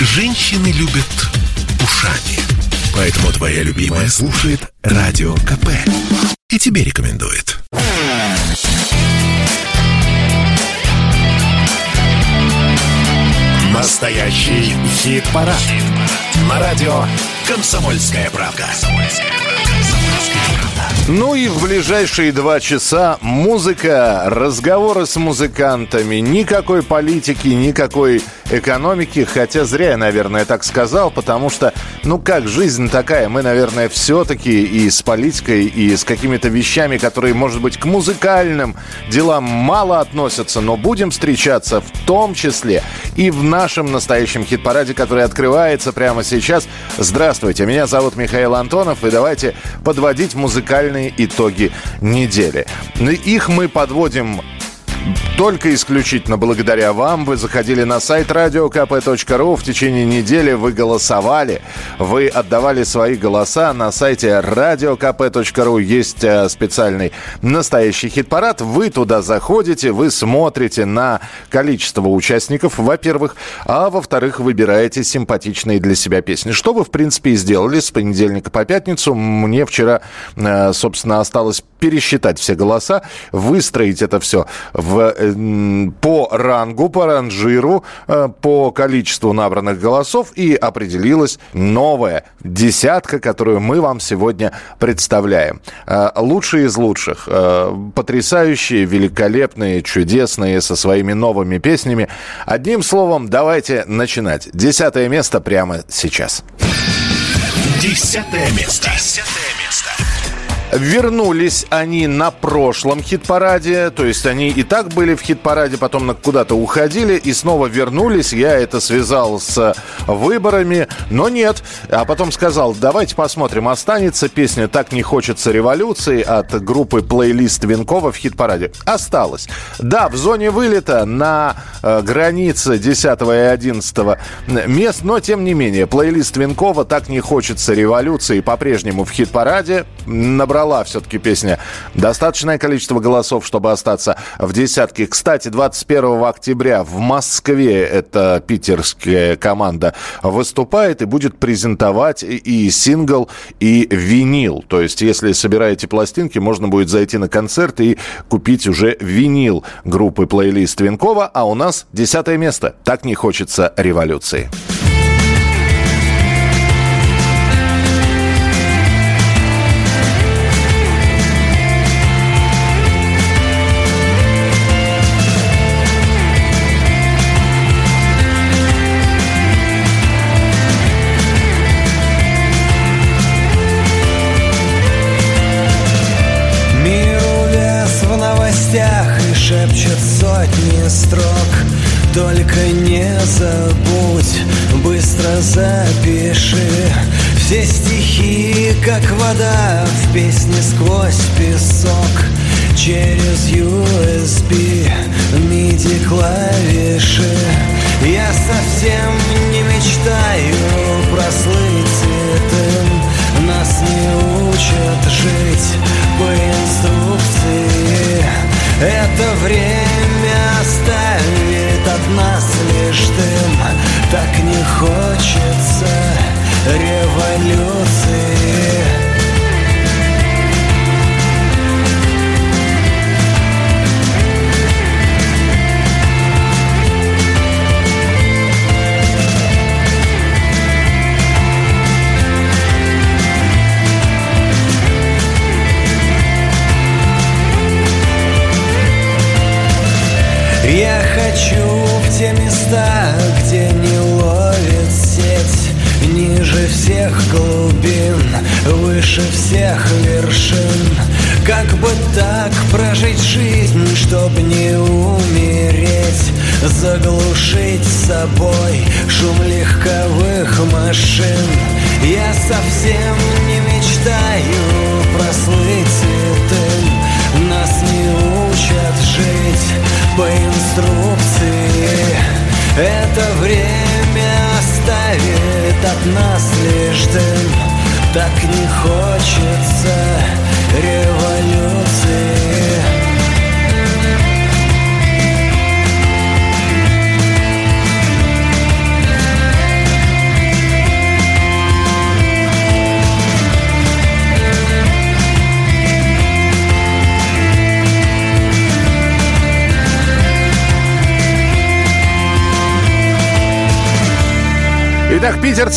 Женщины любят ушами. Поэтому твоя любимая слушает Радио КП. И тебе рекомендует. Настоящий хит-парад. Хит На радио «Комсомольская правда». «Комсомольская правда». Ну и в ближайшие два часа музыка, разговоры с музыкантами, никакой политики, никакой экономики, хотя зря я, наверное, так сказал, потому что, ну как, жизнь такая, мы, наверное, все-таки и с политикой, и с какими-то вещами, которые, может быть, к музыкальным делам мало относятся, но будем встречаться в том числе и в нашем настоящем хит-параде, который открывается прямо сейчас. Здравствуйте, меня зовут Михаил Антонов, и давайте подводить музыкальные главные итоги недели. Их мы подводим только исключительно благодаря вам. Вы заходили на сайт radiokp.ru. В течение недели вы голосовали. Вы отдавали свои голоса. На сайте radiokp.ru есть э, специальный настоящий хит-парад. Вы туда заходите, вы смотрите на количество участников, во-первых. А во-вторых, выбираете симпатичные для себя песни. Что вы, в принципе, и сделали с понедельника по пятницу. Мне вчера, э, собственно, осталось пересчитать все голоса, выстроить это все в э, по рангу, по ранжиру, э, по количеству набранных голосов и определилась новая десятка, которую мы вам сегодня представляем. Э, лучшие из лучших, потрясающие, великолепные, чудесные, со своими новыми песнями. Одним словом, давайте начинать. Десятое место прямо сейчас. Десятое место. Десятое Вернулись они на прошлом хит-параде, то есть они и так были в хит-параде, потом куда-то уходили и снова вернулись. Я это связал с выборами, но нет. А потом сказал, давайте посмотрим, останется песня «Так не хочется революции» от группы «Плейлист Венкова» в хит-параде. Осталось. Да, в зоне вылета на э, границе 10 и 11 мест, но тем не менее, плейлист Венкова «Так не хочется революции» по-прежнему в хит-параде набрал набрала все-таки песня достаточное количество голосов, чтобы остаться в десятке. Кстати, 21 октября в Москве эта питерская команда выступает и будет презентовать и сингл, и винил. То есть, если собираете пластинки, можно будет зайти на концерт и купить уже винил группы плейлист Винкова, а у нас десятое место. Так не хочется революции.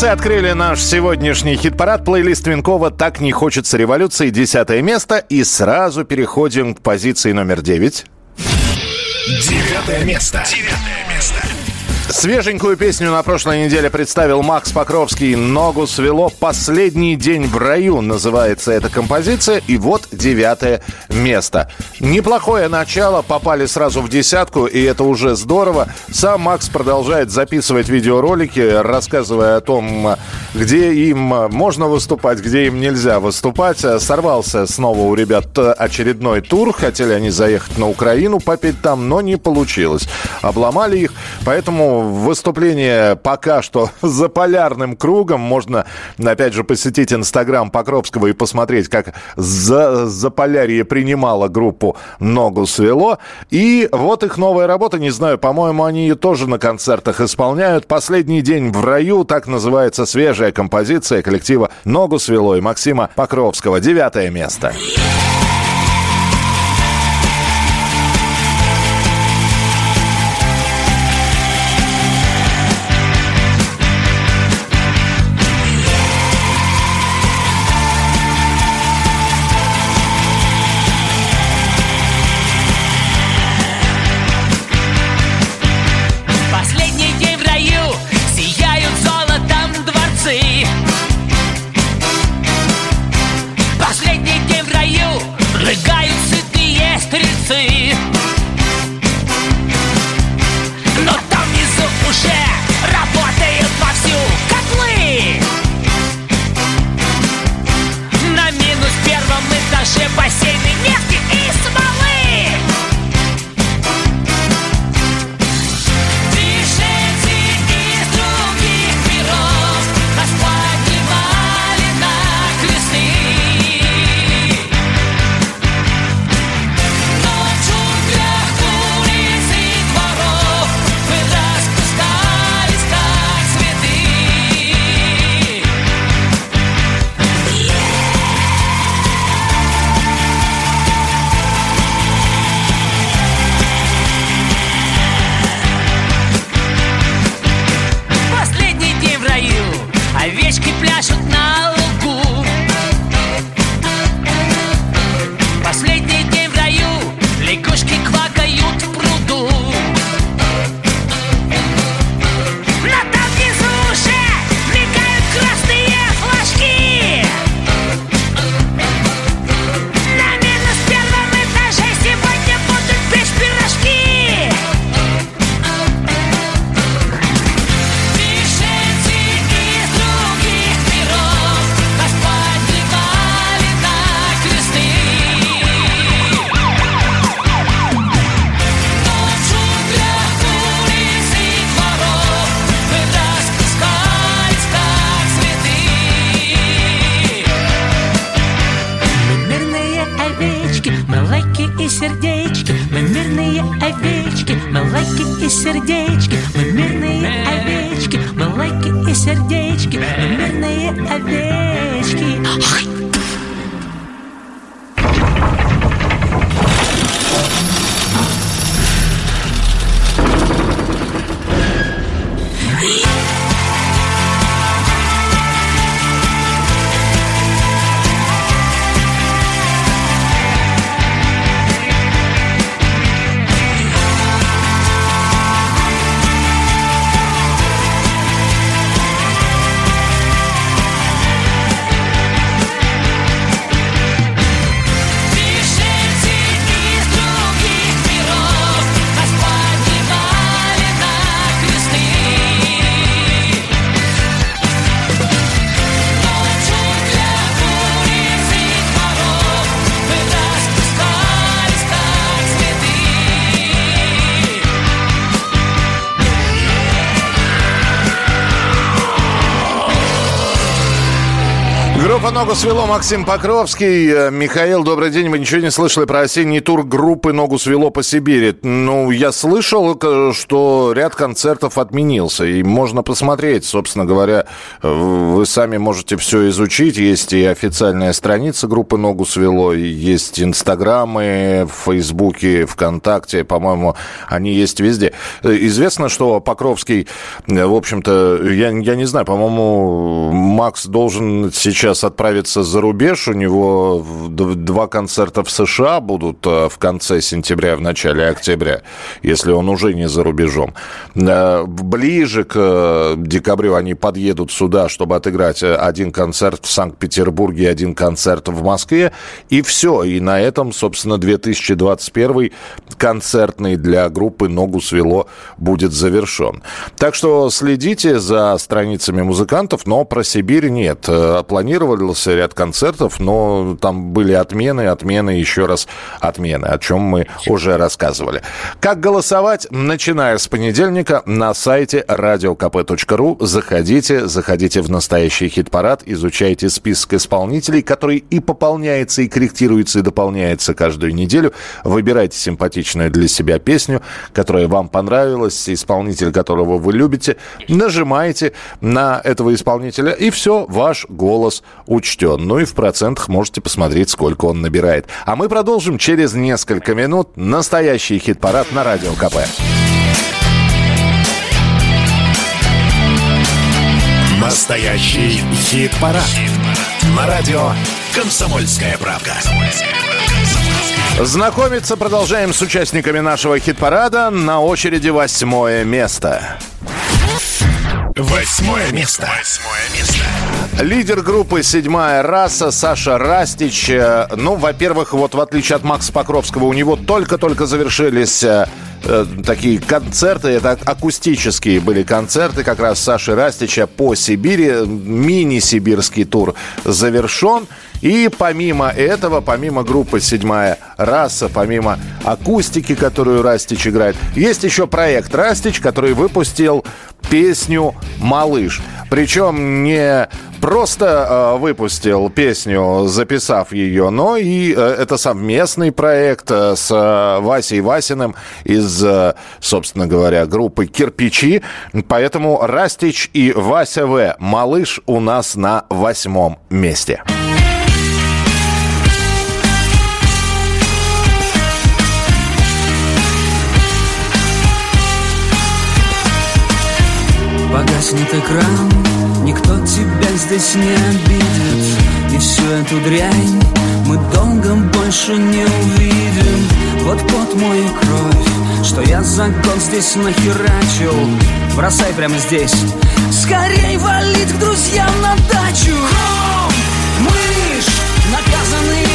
Питерцы открыли наш сегодняшний хит-парад. Плейлист Винкова «Так не хочется революции» десятое место. И сразу переходим к позиции номер девять. Девятое место. Девятое. Свеженькую песню на прошлой неделе представил Макс Покровский «Ногу свело. Последний день в раю» называется эта композиция. И вот девятое место. Неплохое начало, попали сразу в десятку, и это уже здорово. Сам Макс продолжает записывать видеоролики, рассказывая о том, где им можно выступать, где им нельзя выступать. Сорвался снова у ребят очередной тур. Хотели они заехать на Украину, попеть там, но не получилось. Обломали их, поэтому выступление пока что за полярным кругом. Можно, опять же, посетить Инстаграм Покровского и посмотреть, как за, за полярье принимала группу «Ногу свело». И вот их новая работа, не знаю, по-моему, они ее тоже на концертах исполняют. «Последний день в раю», так называется свежая композиция коллектива «Ногу свело» и Максима Покровского. Девятое место. Место. Свело» Максим Покровский. Э, Михаил, добрый день. Вы ничего не слышали про осенний тур группы «Ногу свело» по Сибири? Ну, я слышал, что ряд концертов отменился. И можно посмотреть, собственно говоря, вы сами можете все изучить. Есть и официальная страница группы «Ногу свело», есть инстаграмы, в Фейсбуке, ВКонтакте. По-моему, они есть везде. Э, известно, что Покровский, э, в общем-то, я, я не знаю, по-моему, Макс должен сейчас сейчас отправится за рубеж. У него два концерта в США будут э, в конце сентября, в начале октября, если он уже не за рубежом. Э, ближе к э, декабрю они подъедут сюда, чтобы отыграть один концерт в Санкт-Петербурге, один концерт в Москве. И все. И на этом, собственно, 2021 концертный для группы «Ногу свело» будет завершен. Так что следите за страницами музыкантов, но про Сибирь нет. Планировался ряд концертов, но там были отмены, отмены, еще раз отмены, о чем мы уже рассказывали. Как голосовать, начиная с понедельника на сайте radiokp.ru. Заходите, заходите в настоящий хит-парад, изучайте список исполнителей, который и пополняется, и корректируется, и дополняется каждую неделю. Выбирайте симпатичную для себя песню, которая вам понравилась, исполнитель которого вы любите. Нажимаете на этого исполнителя, и все, ваш голос учтен. Ну и в процентах можете посмотреть, сколько он набирает. А мы продолжим через несколько минут. Настоящий хит-парад на Радио КП. Настоящий хит-парад. хит На радио «Комсомольская правка». Знакомиться продолжаем с участниками нашего хит-парада. На очереди восьмое место. Восьмое место. Восьмое место. Лидер группы «Седьмая раса» Саша Растич. Э, ну, во-первых, вот в отличие от Макса Покровского, у него только-только завершились э, э, такие концерты, это акустические были концерты как раз Саши Растича по Сибири. Мини-сибирский тур завершен. И помимо этого, помимо группы «Седьмая раса», помимо акустики, которую Растич играет, есть еще проект «Растич», который выпустил песню «Малыш». Причем не просто э, выпустил песню, записав ее, но и э, это совместный проект э, с э, Васей Васиным из, э, собственно говоря, группы «Кирпичи». Поэтому Растич и Вася В. «Малыш» у нас на восьмом месте. Погаснет экран, никто тебя здесь не обидит. И всю эту дрянь мы долго больше не увидим. Вот пот мой и кровь, что я за год здесь нахерачил. Бросай прямо здесь, скорей валить к друзьям на дачу. Мышь, наказанные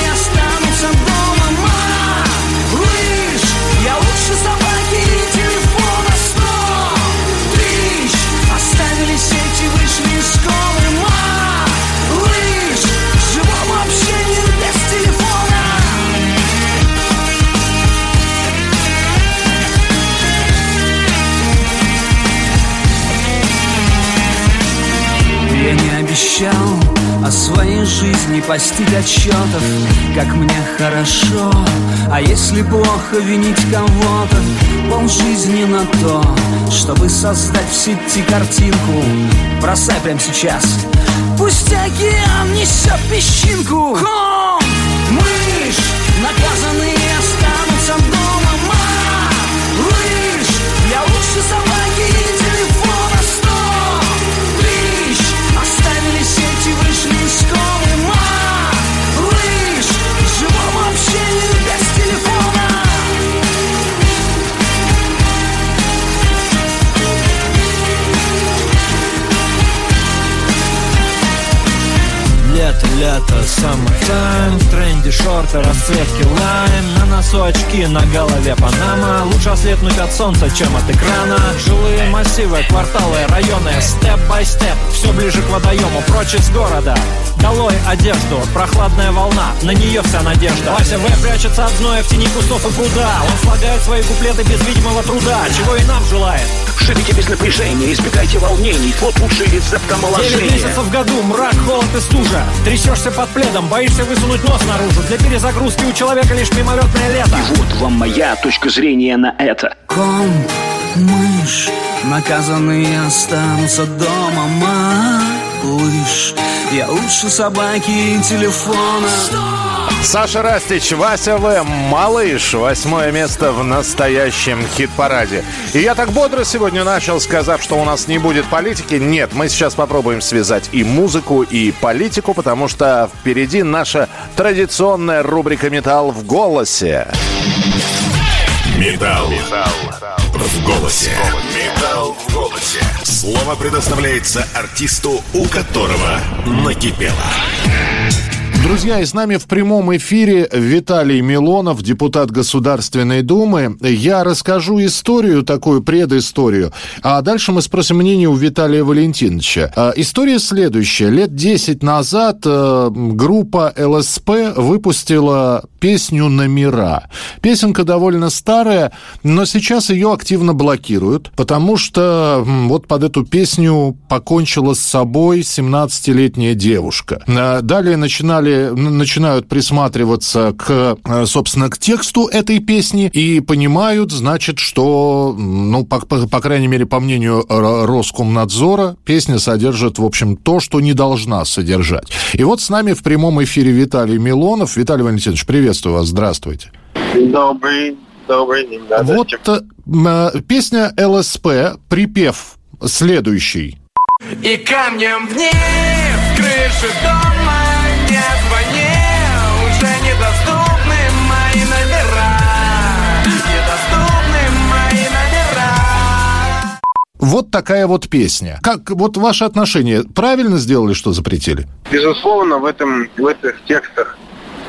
обещал о своей жизни постить отчетов, как мне хорошо. А если плохо винить кого-то, пол жизни на то, чтобы создать в сети картинку. Бросай прямо сейчас. Пусть океан несет песчинку. Хом! Мышь, наказанные останутся дома. Ма! Лыж, я лучше собаки Лето summertime В тренде шорты, расцветки лайм. На носу очки, на голове Панама. Лучше ослепнуть от солнца, чем от экрана. Жилые массивы, кварталы, районы. Step by step, все ближе к водоему Прочь из города, долой одежду Прохладная волна, на нее вся надежда. Вася В прячется от зноя в тени кустов и пруда. Он слагает свои куплеты без видимого труда. Чего и нам желает. Живите без напряжения, избегайте волнений. Вот лучший рецепт омоложения Девять месяцев в году, мрак, холод и стужа Трясешься под пледом, боишься высунуть нос наружу. Для перезагрузки у человека лишь мимолетное лето. И вот вам моя точка зрения на это. Комп, мышь, наказанные останутся дома Малыш, я лучше собаки и телефона Саша Растич, Вася В. Малыш. Восьмое место в настоящем хит-параде. И я так бодро сегодня начал, сказав, что у нас не будет политики. Нет, мы сейчас попробуем связать и музыку, и политику, потому что впереди наша традиционная рубрика «Металл в голосе». Металл в голосе. Металл в голосе. Слово предоставляется артисту, у которого накипело. Друзья, и с нами в прямом эфире Виталий Милонов, депутат Государственной Думы. Я расскажу историю, такую предысторию, а дальше мы спросим мнение у Виталия Валентиновича. А, история следующая. Лет 10 назад э, группа ЛСП выпустила песню «Номера». Песенка довольно старая, но сейчас ее активно блокируют, потому что вот под эту песню покончила с собой 17-летняя девушка. А, далее начинали начинают присматриваться к, э, собственно, к тексту этой песни и понимают, значит, что, ну, по, по, по крайней мере, по мнению Роскомнадзора, песня содержит, в общем, то, что не должна содержать. И вот с нами в прямом эфире Виталий Милонов. Виталий Валентинович, приветствую вас, здравствуйте. Добрый, добрый день. Да, вот э, песня ЛСП, припев следующий. И камнем вниз, крышу дома не звони, уже недоступны мои номера. Недоступны мои номера. Вот такая вот песня. Как вот ваши отношения правильно сделали, что запретили? Безусловно, в этом в этих текстах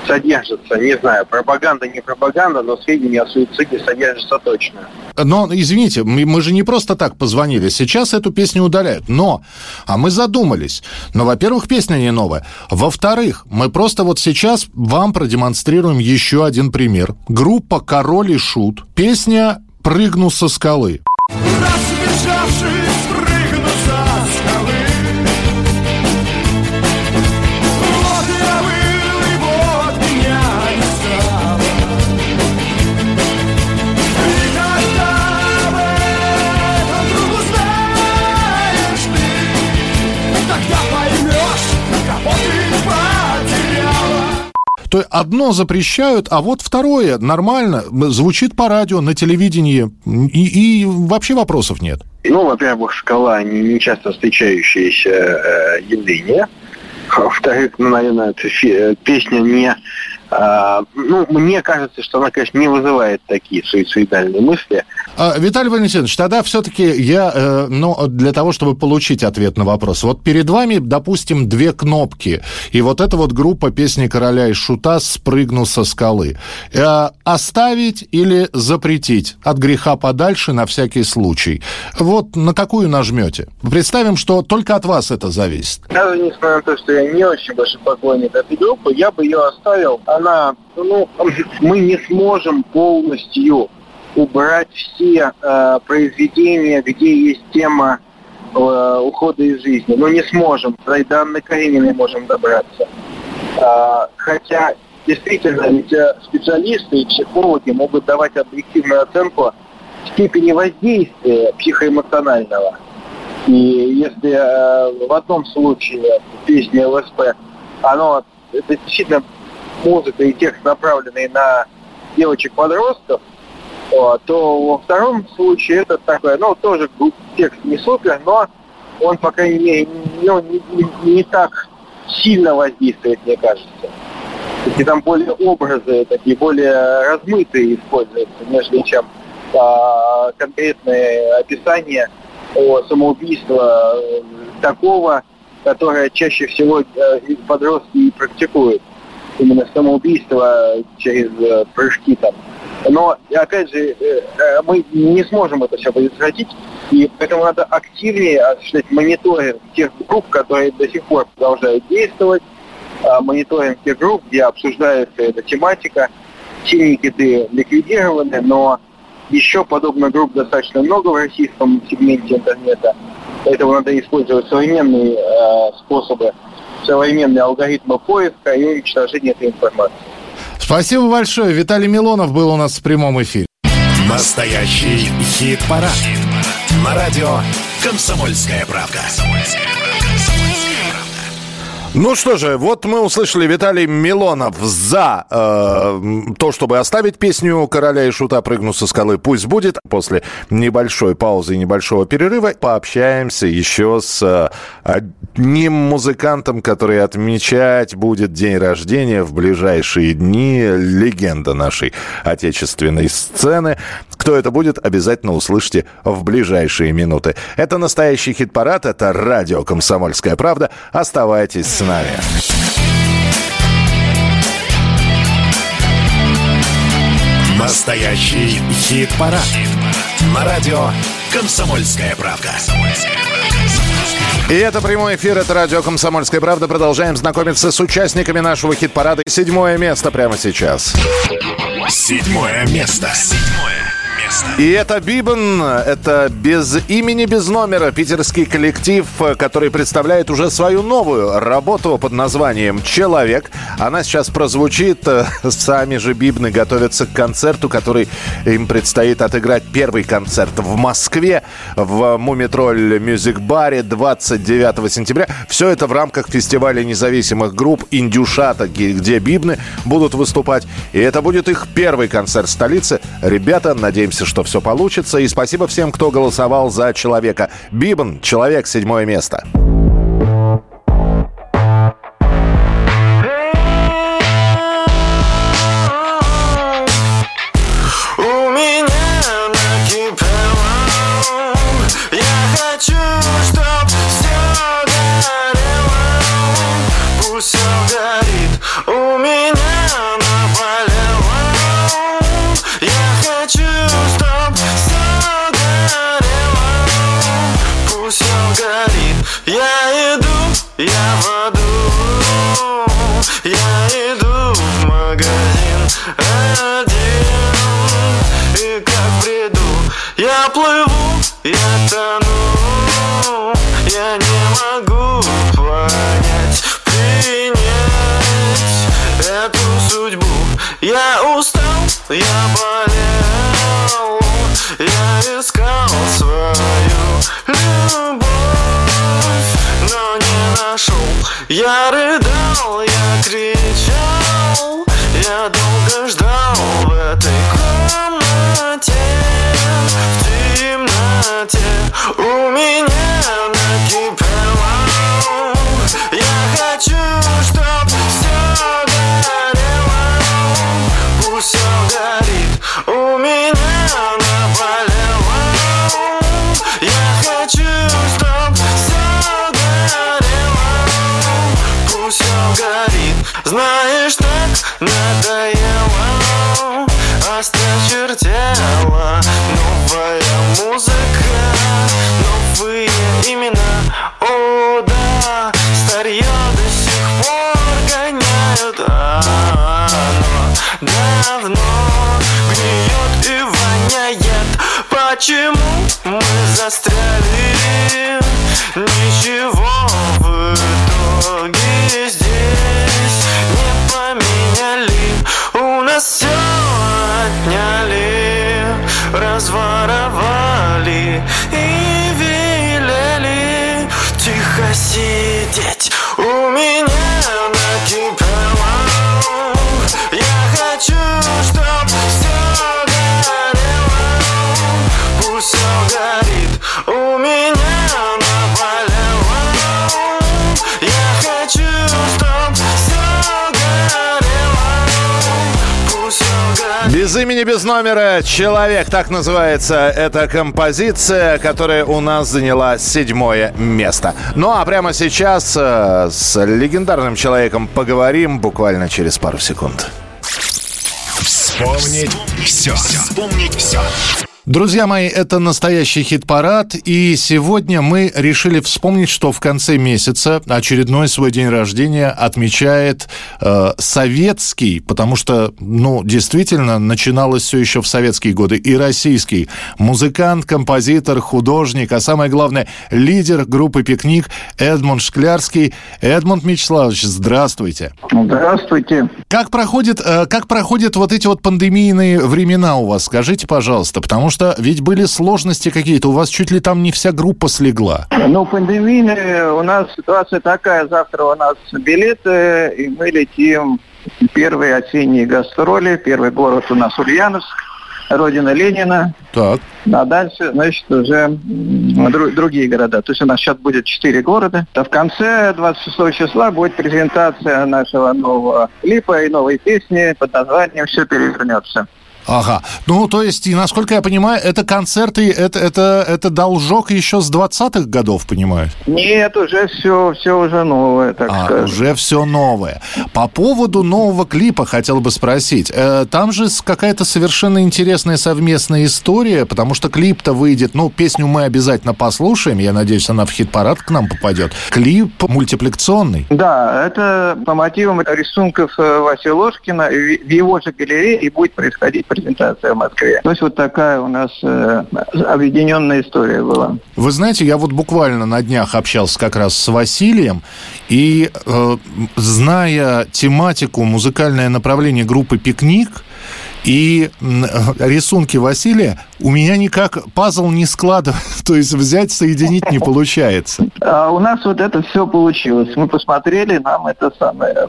содержится, не знаю, пропаганда, не пропаганда, но сведения о суициде содержатся точно. Но, извините, мы, мы же не просто так позвонили. Сейчас эту песню удаляют. Но, а мы задумались. Но, во-первых, песня не новая. Во-вторых, мы просто вот сейчас вам продемонстрируем еще один пример. Группа «Король и Шут». Песня «Прыгну со скалы». То есть одно запрещают, а вот второе нормально, звучит по радио, на телевидении, и, и вообще вопросов нет. Ну, во-первых, скала не, часто встречающееся э, явление. Во-вторых, ну, наверное, э, песня не... а, ну, мне кажется, что она, конечно, не вызывает такие суицидальные мысли. А, Виталий Валентинович, тогда все-таки я, э, ну, для того, чтобы получить ответ на вопрос, вот перед вами, допустим, две кнопки, и вот эта вот группа песни короля и шута «Спрыгну со скалы». Э, оставить или запретить от греха подальше на всякий случай? Вот на какую нажмете? Представим, что только от вас это зависит. Даже несмотря на то, что я не очень большой поклонник этой группы, я бы ее оставил. Она, ну, мы не сможем полностью убрать все э, произведения, где есть тема э, ухода из жизни. Но не сможем. До Анны Карениной можем добраться. А, хотя, действительно, ведь э, специалисты и психологи могут давать объективную оценку степени воздействия психоэмоционального. И если э, в одном случае песня ЛСП, оно это действительно музыка и текст направленный на девочек-подростков, то во втором случае это такое, ну, тоже текст не супер, но он, по крайней мере, ну, не, не- не так сильно воздействует, мне кажется. Такие там более образы, такие более размытые используются, нежели чем а, конкретное описание о самоубийства э, такого которое чаще всего э, подростки и практикуют. Именно самоубийство через э, прыжки там. Но, опять же, э, э, мы не сможем это все предотвратить, и поэтому надо активнее осуществлять мониторинг тех групп, которые до сих пор продолжают действовать, а, мониторинг тех групп, где обсуждается эта тематика. Синие киты ликвидированы, но еще подобных групп достаточно много в российском сегменте интернета. Поэтому надо использовать современные э, способы, современные алгоритмы поиска и уничтожения этой информации. Спасибо большое. Виталий Милонов был у нас в прямом эфире. Настоящий хит-парад. На радио «Комсомольская правка». Ну что же, вот мы услышали Виталий Милонов за э, то, чтобы оставить песню «Короля и шута прыгну со скалы». Пусть будет. После небольшой паузы и небольшого перерыва пообщаемся еще с э, одним музыкантом, который отмечать будет день рождения в ближайшие дни. Легенда нашей отечественной сцены. Кто это будет, обязательно услышите в ближайшие минуты. Это настоящий хит-парад, это радио «Комсомольская правда». Оставайтесь с нами. Настоящий хит-парад. На радио «Комсомольская правка». И это прямой эфир, это радио «Комсомольская правда». Продолжаем знакомиться с участниками нашего хит-парада. Седьмое место прямо сейчас. Седьмое место. Седьмое место. И это Бибан, это без имени, без номера питерский коллектив, который представляет уже свою новую работу под названием «Человек». Она сейчас прозвучит, сами же Бибны готовятся к концерту, который им предстоит отыграть первый концерт в Москве в Мумитроль Мюзик Баре 29 сентября. Все это в рамках фестиваля независимых групп «Индюшата», где Бибны будут выступать. И это будет их первый концерт в столице. Ребята, надеемся, что все получится. И спасибо всем, кто голосовал за человека. Бибан, человек, седьмое место. У Я Знаешь, так надоело Осточертела Новая музыка Новые имена. О, да Старье до сих пор гоняют. А Оно давно гниет и воняет. Почему мы застряли? У имени, без номера «Человек». Так называется эта композиция, которая у нас заняла седьмое место. Ну а прямо сейчас э, с легендарным человеком поговорим буквально через пару секунд. Вспомнить все. Вспомнить все. Друзья мои, это настоящий хит-парад, и сегодня мы решили вспомнить, что в конце месяца очередной свой день рождения отмечает э, советский, потому что, ну, действительно, начиналось все еще в советские годы, и российский музыкант, композитор, художник, а самое главное, лидер группы «Пикник» Эдмунд Шклярский. Эдмунд Мячеславович, здравствуйте. Здравствуйте. Как проходит, э, как проходят вот эти вот пандемийные времена у вас? Скажите, пожалуйста, потому что ведь были сложности какие-то, у вас чуть ли там не вся группа слегла. Ну, пандемийная у нас ситуация такая. Завтра у нас билеты, и мы летим первые осенние гастроли. Первый город у нас Ульяновск, родина Ленина. Так. А дальше, значит, уже м, дру- другие города. То есть у нас сейчас будет четыре города. А в конце 26 числа будет презентация нашего нового клипа и новой песни под названием «Все перевернется». Ага. Ну, то есть, и насколько я понимаю, это концерты, это, это, это должок еще с 20-х годов, понимаю? Нет, уже все, все уже новое, так А, сказать. уже все новое. По поводу нового клипа хотел бы спросить. Э, там же какая-то совершенно интересная совместная история, потому что клип-то выйдет, ну, песню мы обязательно послушаем, я надеюсь, она в хит-парад к нам попадет. Клип мультипликационный. Да, это по мотивам рисунков э, Васи Ложкина. В его же галерее и будет происходить презентация в Москве. То есть вот такая у нас э, объединенная история была. Вы знаете, я вот буквально на днях общался как раз с Василием, и э, зная тематику, музыкальное направление группы «Пикник», и м, рисунки Василия, у меня никак пазл не складывается, то есть взять, соединить не получается. А у нас вот это все получилось. Мы посмотрели, нам это самое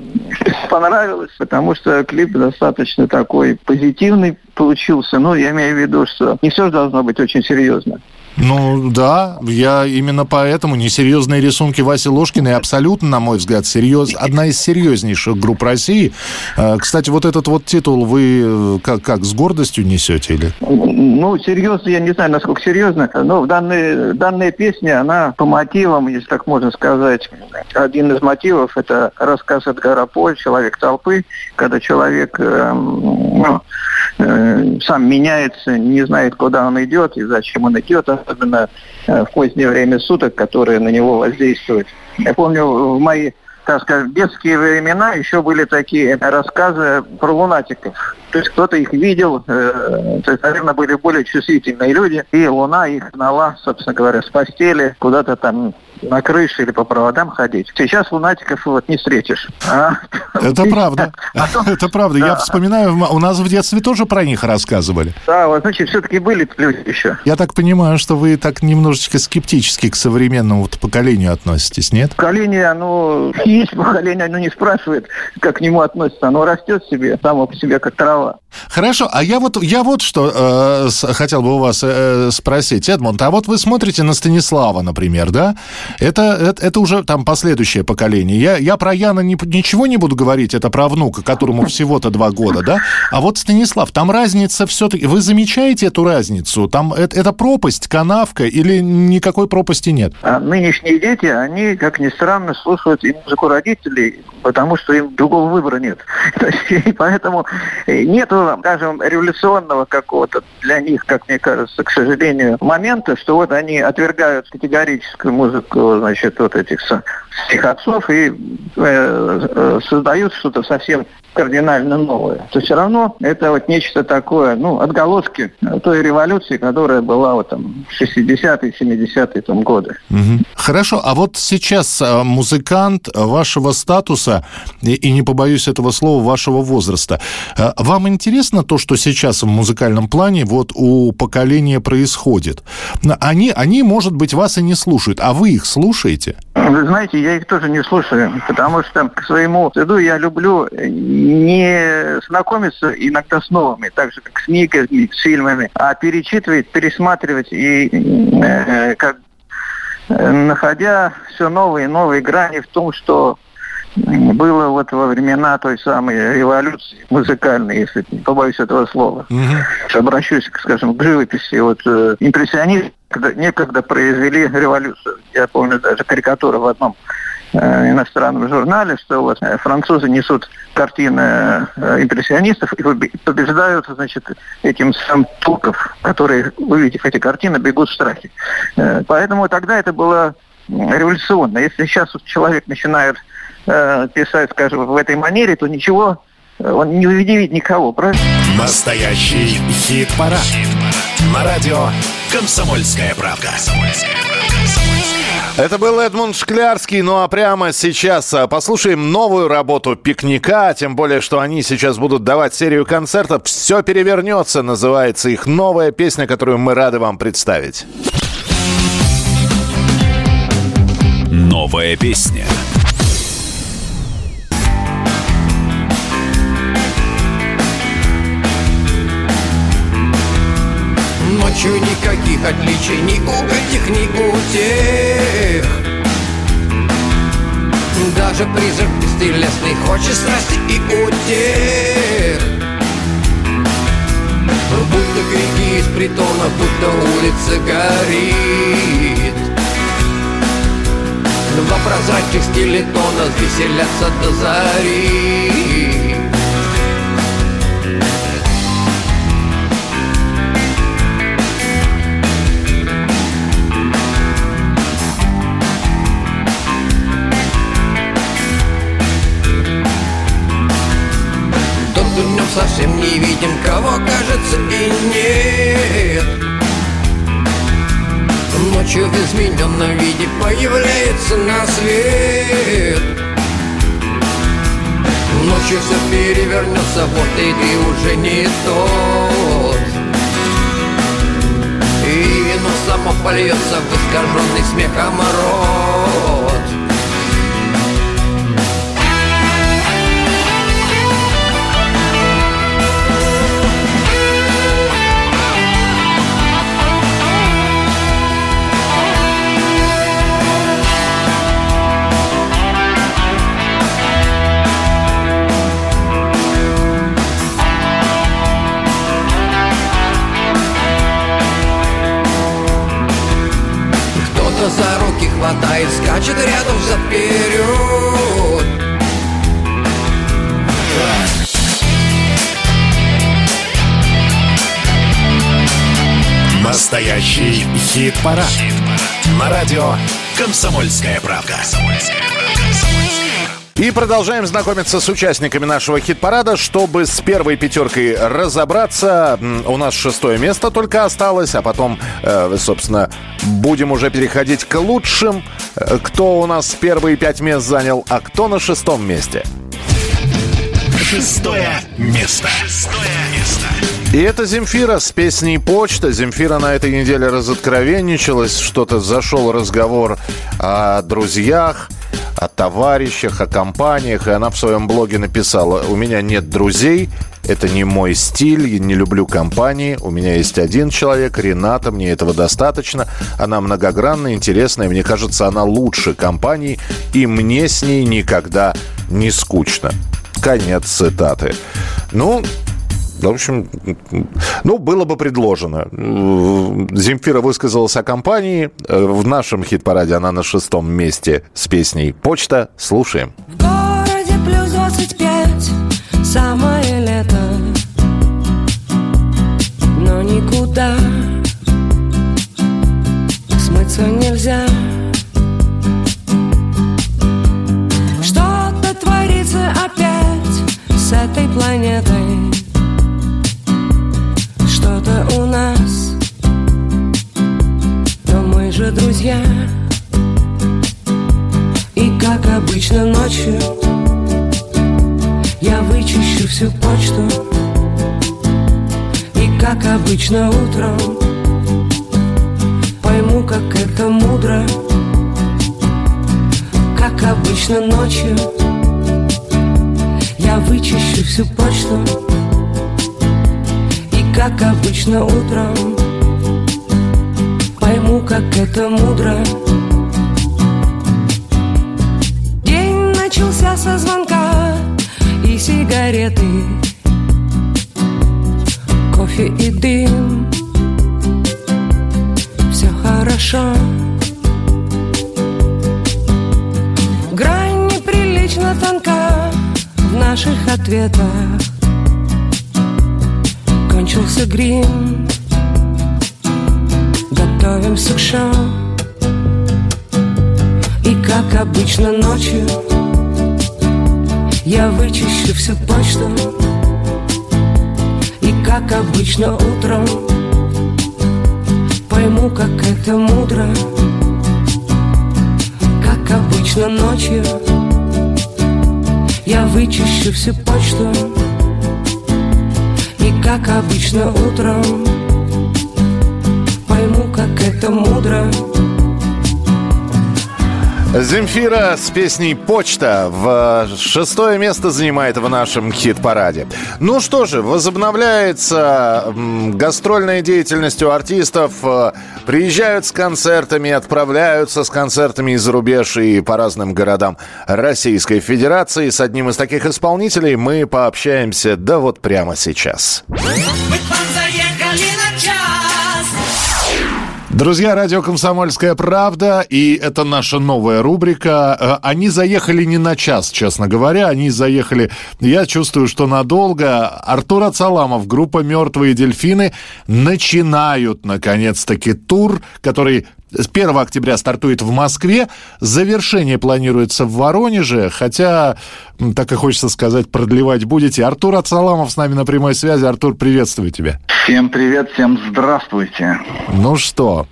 понравилось, потому что клип достаточно такой позитивный получился. Ну, я имею в виду, что не все должно быть очень серьезно. Ну да, я именно поэтому несерьезные рисунки Васи Ложкиной абсолютно, на мой взгляд, серьез, одна из серьезнейших групп России. Э, Кстати, вот этот вот титул вы э, как, как с гордостью несете или? Ну, серьезно, я не знаю, насколько серьезно, но в данной, данная песня, она по мотивам, если так можно сказать, один из мотивов – это рассказ Эдгара По «Человек толпы», когда человек эм, ну, сам меняется, не знает, куда он идет и зачем он идет, особенно э, в позднее время суток, которое на него воздействует. Я помню, в мои так сказать, детские времена еще были такие рассказы про лунатиков. То есть кто-то их видел, э, то есть, наверное, были более чувствительные люди, и луна их гнала, собственно говоря, с постели куда-то там на крыше или по проводам ходить. Сейчас лунатиков вот не встретишь. А? Это правда. Потом- Это правда. Я вспоминаю, у нас в детстве тоже про них рассказывали. Да, вот, значит, все-таки были люди еще. Я так понимаю, что вы так немножечко скептически к современному вот поколению относитесь, нет? Поколение, оно есть поколение, оно не спрашивает, как к нему относится. Оно растет себе, само по себе, как трава. Хорошо, а я вот, я вот что э, хотел бы у вас э, спросить, Эдмунд, а вот вы смотрите на Станислава, например, да? Это, это, это уже там последующее поколение. Я, я про Яна не- ничего не буду говорить, это про внука, которому всего-то два года, да? А вот Станислав, там разница все-таки... Вы замечаете эту разницу? Там это, это пропасть, канавка или никакой пропасти нет? А нынешние дети, они, как ни странно, слушают и музыку родителей, потому что им другого выбора нет. И поэтому э, нету, скажем, революционного какого-то для них, как мне кажется, к сожалению, момента, что вот они отвергают категорическую музыку, значит, вот этих стихотцов и э, э, создают что-то совсем кардинально новое. То все равно это вот нечто такое, ну, отголоски той революции, которая была вот там в 60-е, 70-е там годы. Мгм. Хорошо, а вот сейчас а, музыкант вашего статуса, и, и не побоюсь этого слова, вашего возраста, а, вам интересно то, что сейчас в музыкальном плане вот у поколения происходит? Они, они, может быть, вас и не слушают, а вы их слушаете? Вы знаете, я их тоже не слушаю, потому что к своему стыду я люблю не знакомиться иногда с новыми, так же как с книгами, с фильмами, а перечитывать, пересматривать и э, как находя все новые и новые грани в том, что было вот во времена той самой революции музыкальной, если не побоюсь этого слова. Обращусь, скажем, к живописи. Вот э, импрессионисты когда- некогда произвели революцию. Я помню даже карикатуру в одном э, иностранном журнале, что вот э, французы несут картины э, импрессионистов и побе- побеждают, значит, этим сам турков, которые, увидев эти картины, бегут в страхе. Поэтому тогда это было революционно. Если сейчас человек начинает писать, скажем, в этой манере, то ничего, он не удивит никого, правильно? Настоящий хит-парад. На радио «Комсомольская правка». Это был Эдмунд Шклярский, ну а прямо сейчас а, послушаем новую работу «Пикника», тем более, что они сейчас будут давать серию концертов «Все перевернется» называется их новая песня, которую мы рады вам представить. Новая песня. Никаких отличий ни у этих, ни у тех. Даже призрак бестелесный хочет страсти и утех. Будто крики из притона, будто улица горит. Два прозрачных скелетона веселятся до зари совсем не видим, кого кажется и нет. Ночью в измененном виде появляется на свет. Ночью все перевернется, вот и ты уже не тот. И вино само польется в искаженный смехом рот хватает, скачет рядом взад вперед Настоящий хит-парад. На радио «Комсомольская правка». И продолжаем знакомиться с участниками нашего хит-парада. Чтобы с первой пятеркой разобраться, у нас шестое место только осталось, а потом, э, собственно, будем уже переходить к лучшим. Э, Кто у нас первые пять мест занял, а кто на шестом месте. Шестое место. Шестое место. И это Земфира с песней «Почта». Земфира на этой неделе разоткровенничалась, что-то зашел разговор о друзьях, о товарищах, о компаниях, и она в своем блоге написала «У меня нет друзей, это не мой стиль, я не люблю компании, у меня есть один человек, Рената, мне этого достаточно, она многогранная, интересная, мне кажется, она лучше компании, и мне с ней никогда не скучно». Конец цитаты. Ну, в общем, ну, было бы предложено. Земфира высказалась о компании. В нашем хит-параде она на шестом месте с песней «Почта». Слушаем. В никуда смыться нельзя. Что-то творится опять с этой планетой. Что-то у нас. Но мы же друзья. И как обычно ночью Я вычищу всю почту как обычно утром. Пойму, как это мудро Как обычно ночью. Я вычищу всю почту И как обычно утром. Пойму, как это мудро. День начался со звонка и сигареты Кофе и дым. Все хорошо. Грань неприлично тонка В наших ответах. Кончился грим. Готовимся к И как обычно ночью Я вычищу всю почту как обычно утром. Пойму, как это мудро. Как обычно ночью. Я вычищу всю почту. И как обычно утром. Пойму, как это мудро Земфира с песней «Почта» в шестое место занимает в нашем хит-параде. Ну что же, возобновляется гастрольная деятельность у артистов. Э, Приезжают с концертами, отправляются с концертами из рубеж и по разным городам Российской Федерации. С одним из таких исполнителей мы пообщаемся, да вот прямо сейчас. Мы Друзья, радио «Комсомольская правда», и это наша новая рубрика. Э, Они заехали не на час, честно говоря, они заехали, я чувствую, что надолго. Артур Ацаламов, группа «Мертвые дельфины» начинают, наконец-таки, тур, который 1 октября стартует в Москве, завершение планируется в Воронеже, хотя, так и хочется сказать, продлевать будете. Артур Ацаламов с нами на прямой связи. Артур, приветствую тебя. Всем привет, всем здравствуйте. Ну что,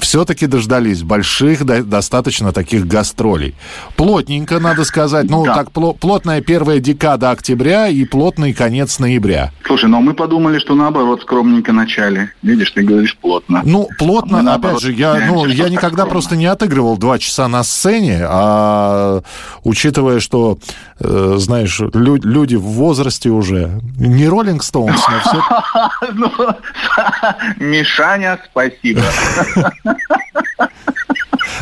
все-таки дождались больших, до- достаточно таких гастролей. Плотненько, надо сказать. Ну, Да. так, пло- плотная первая декада октября и плотный конец ноября. Слушай, ну мы подумали, что наоборот скромненько начали. Видишь, ты говоришь плотно. Ну, плотно, Мы, опять наоборот, же, я, ну, я никогда просто не отыгрывал два часа на сцене, а учитывая, что, э, знаешь, лю- люди в возрасте уже, не Роллинг Стоунс, но все... Ну, Мишаня, спасибо.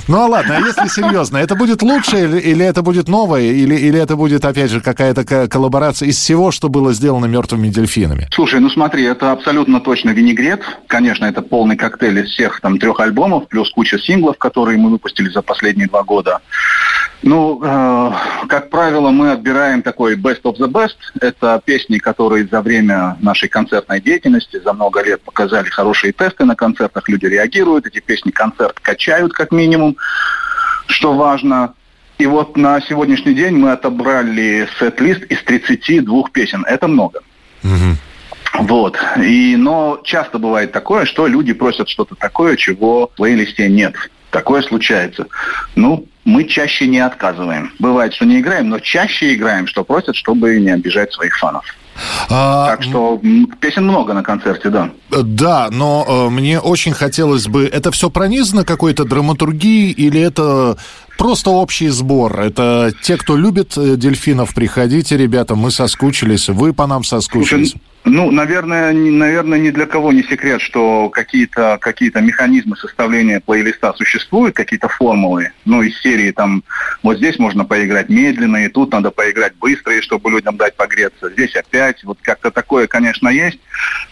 Ну, а ладно, а если серьезно, это будет лучше или, или это будет новое, или, или это будет, опять же, какая-то ко- коллаборация из всего, что было сделано мертвыми дельфинами? Слушай, ну смотри, это абсолютно точно винегрет. Конечно, это полный коктейль из всех там трех альбомов, плюс куча синглов, которые мы выпустили за последние два года. Ну, э, как правило, мы отбираем такой best of the best. Это песни, которые за время нашей концертной деятельности за много лет показали хорошие тесты на концертах, люди реагируют, эти песни концерт качают как минимум, что важно. И вот на сегодняшний день мы отобрали сет-лист из 32 песен. Это много. Вот. И, но часто бывает такое, что люди просят что-то такое, чего в плейлисте нет. Такое случается. Ну, мы чаще не отказываем. Бывает, что не играем, но чаще играем, что просят, чтобы не обижать своих фанов. Так что песен много на концерте, да. Да, но э, мне очень хотелось бы... Это все пронизано какой-то драматургией или это просто общий сбор? Это те, кто любит э, дельфинов, приходите, ребята, мы соскучились, вы по нам соскучились. Ну, наверное, не, наверное, ни для кого не секрет, что какие-то какие механизмы составления плейлиста существуют, какие-то формулы. Ну, из серии там, вот здесь можно поиграть медленно, и тут надо поиграть быстро, и чтобы людям дать погреться. Здесь опять, вот как-то такое, конечно, есть.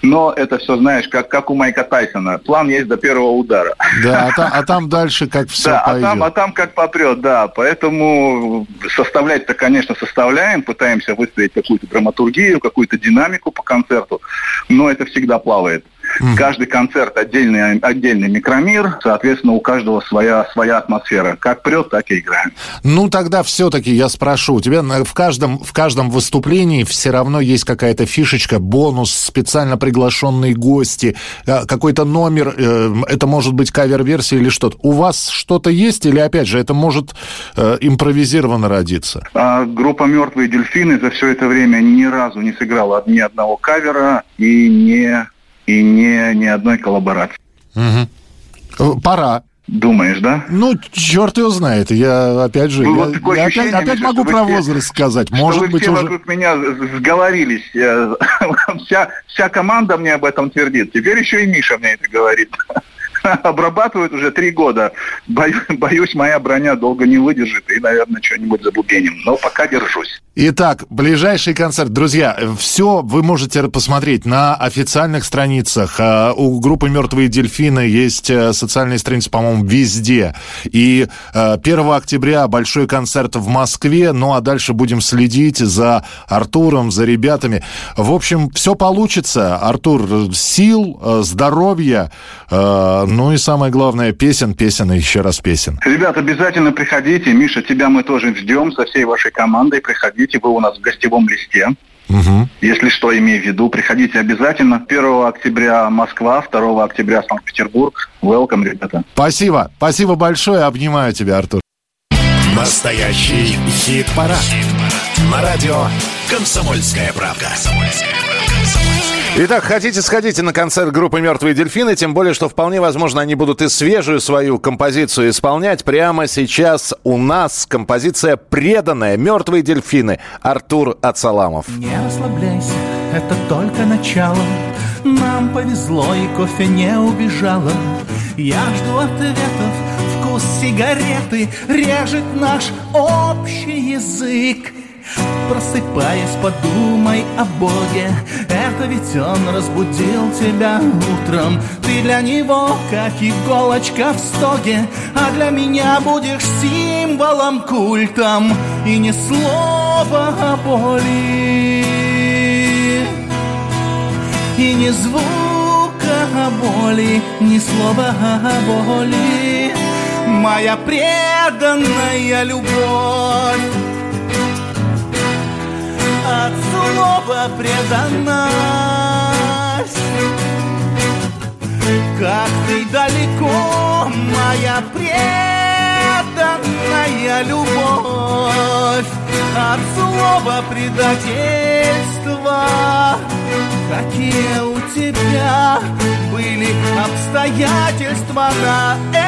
Но это все, знаешь, как, как у Майка Тайсона. План есть до первого удара. Да, а, та- а там дальше как все Да, а пойдет. там, а там как попрет, да. Поэтому составлять-то, конечно, составляем, пытаемся выстроить какую-то драматургию, какую-то динамику по концерту, но это всегда плавает. Каждый концерт отдельный, отдельный микромир, соответственно, у каждого своя, своя атмосфера. Как прет, так и играем. Ну, тогда все-таки я спрошу. У тебя в каждом, в каждом выступлении все равно есть какая-то фишечка, бонус, специально приглашенные гости, э, какой-то номер, э, это может быть кавер-версия или что-то. У вас что-то есть или, опять же, это может э, импровизированно родиться? А группа «Мертвые дельфины» за все это время ни разу не сыграла ни одного кавера и не, и не, ни одной коллаборации. Э, Пора. Думаешь, да? Ну, черт его знает. Я, опять же, Ну, я, вот я опять, опять могу про все- возраст сказать. Может вы быть, все уже... вокруг меня сговорились. Я- Вся, вся команда мне об этом твердит. Теперь еще и Миша мне это говорит. обрабатывают уже три года. Бою- боюсь, моя броня долго не выдержит и, наверное, что-нибудь забубеним. Но пока держусь. Итак, ближайший концерт. Друзья, все вы можете посмотреть на официальных страницах. А, У группы «Мертвые дельфины» есть э, социальные страницы, по-моему, везде. И э, 1 октября большой концерт в Москве. Ну, а дальше будем следить за Артуром, за ребятами. В общем, все получится. Артур, сил, э, здоровья. Ну и самое главное, песен, песен и еще раз песен. Ребят, обязательно приходите. Миша, тебя мы тоже ждем со всей вашей командой. Приходите, вы у нас в гостевом листе. Если что, имею в виду, приходите обязательно. 1 октября Москва, 2 октября Санкт-Петербург. Welcome, ребята. Спасибо. Спасибо большое. Обнимаю тебя, Артур. Настоящий хит-парад. На радио «Комсомольская правда». Итак, хотите, сходите на концерт группы «Мертвые дельфины», тем более, что вполне возможно, они будут и свежую свою композицию исполнять. Прямо сейчас у нас. Композиция преданная «Мертвые дельфины» Артур Ацаламов. Не расслабляйся, это только начало. Нам повезло и кофе не убежало. Я жду ответов, вкус сигареты Режет наш общий язык Просыпаясь, подумай о Боге. Это ведь Он разбудил тебя утром. Ты для Него, как иголочка в стоге. А для меня будешь символом, культом. И ни слова о боли. И ни звука о боли Ни слова о боли. Моя преданная любовь от слова преданность. Как ты далеко, моя преданная любовь От слова предательства. Какие у тебя были обстоятельства на это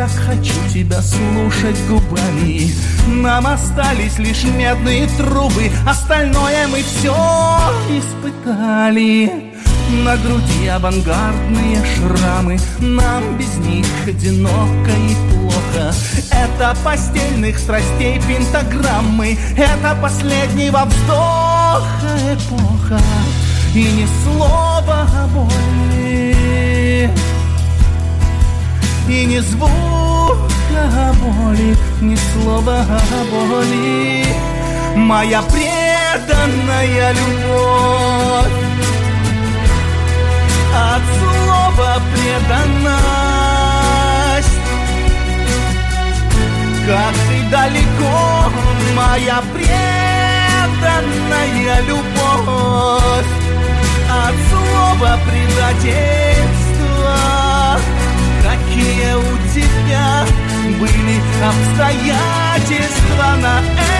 так хочу тебя слушать губами. Нам остались лишь медные трубы Остальное мы все испытали. На груди авангардные шрамы Нам без них одиноко и плохо. Это постельных страстей пентаграммы Это последнего вздоха эпоха. И ни слова о боли И ни звука боли Ни слова боли. Моя преданная любовь. От слова преданность. Как ты далеко, моя преданная любовь. От слова предательства Какие у тебя были обстоятельства на это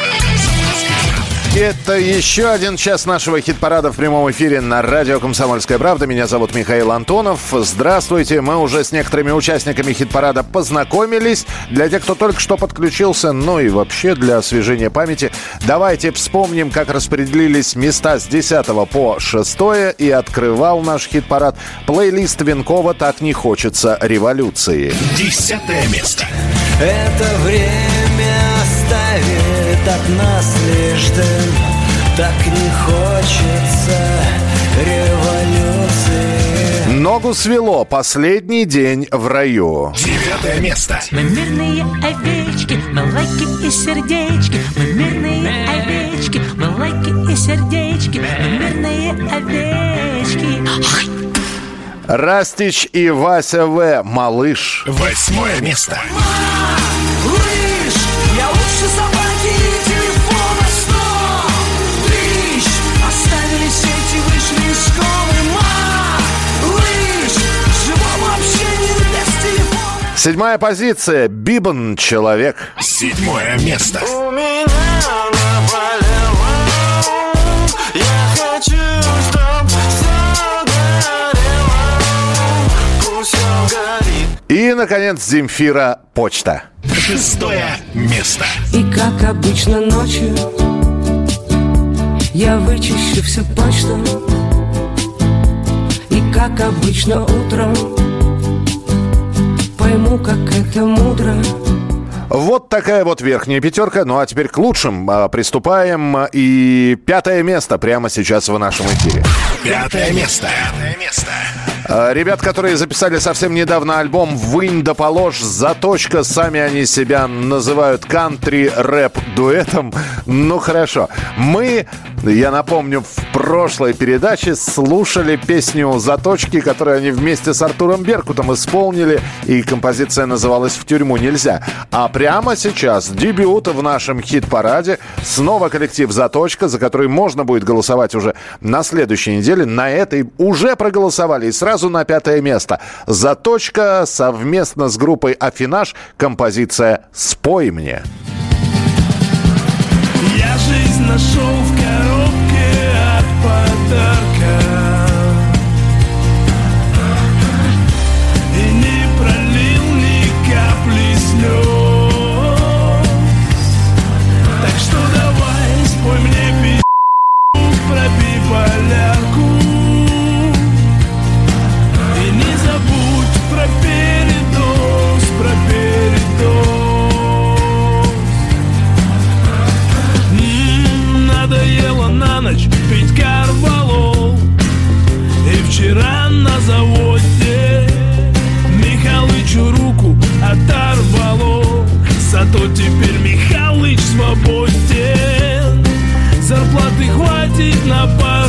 Это еще один час нашего хит-парада в прямом эфире на радио «Комсомольская правда». Меня зовут Михаил Антонов. Здравствуйте. Мы уже с некоторыми участниками хит-парада познакомились. Для тех, кто только что подключился, ну и вообще для освежения памяти, давайте вспомним, как распределились места с 10 по 6 и открывал наш хит-парад плейлист Венкова «Так не хочется революции». Десятое место. Это время оставит от нас лишь дым Так не хочется революции Ногу свело. Последний день в раю. Девятое место. Мы мирные овечки, мы лайки и сердечки Мы мирные овечки, мы лайки и сердечки, мирные овечки. Растич и Вася В. Малыш. Восьмое место. Лыж, я лучше собаки Седьмая позиция. Бибан Человек. Седьмое место. У меня наболело Я хочу, чтоб все горело Пусть все горит И, наконец, Земфира Почта. Шестое место. И как обычно ночью Я вычищу всю почту И как обычно утром Пойму, как это мудро Вот такая вот верхняя пятерка. Ну а теперь к лучшим а, приступаем. И пятое место прямо сейчас в нашем эфире. Пятое место. Пятое место. А, Ребят, которые записали совсем недавно альбом «Вынь да положь», «Заточка», сами они себя называют кантри-рэп-дуэтом. Ну, хорошо. Мы, я напомню, в прошлой передаче слушали песню «Заточки», которую они вместе с Артуром Беркутом исполнили, и композиция называлась «В тюрьму нельзя». А прямо сейчас дебют в нашем хит-параде. Снова коллектив «Заточка», за который можно будет голосовать уже на следующей неделе. На этой уже проголосовали и сразу на пятое место. «Заточка» совместно с группой «Афинаж» композиция «Спой мне». Я жизнь нашел в коробке от подарка на пару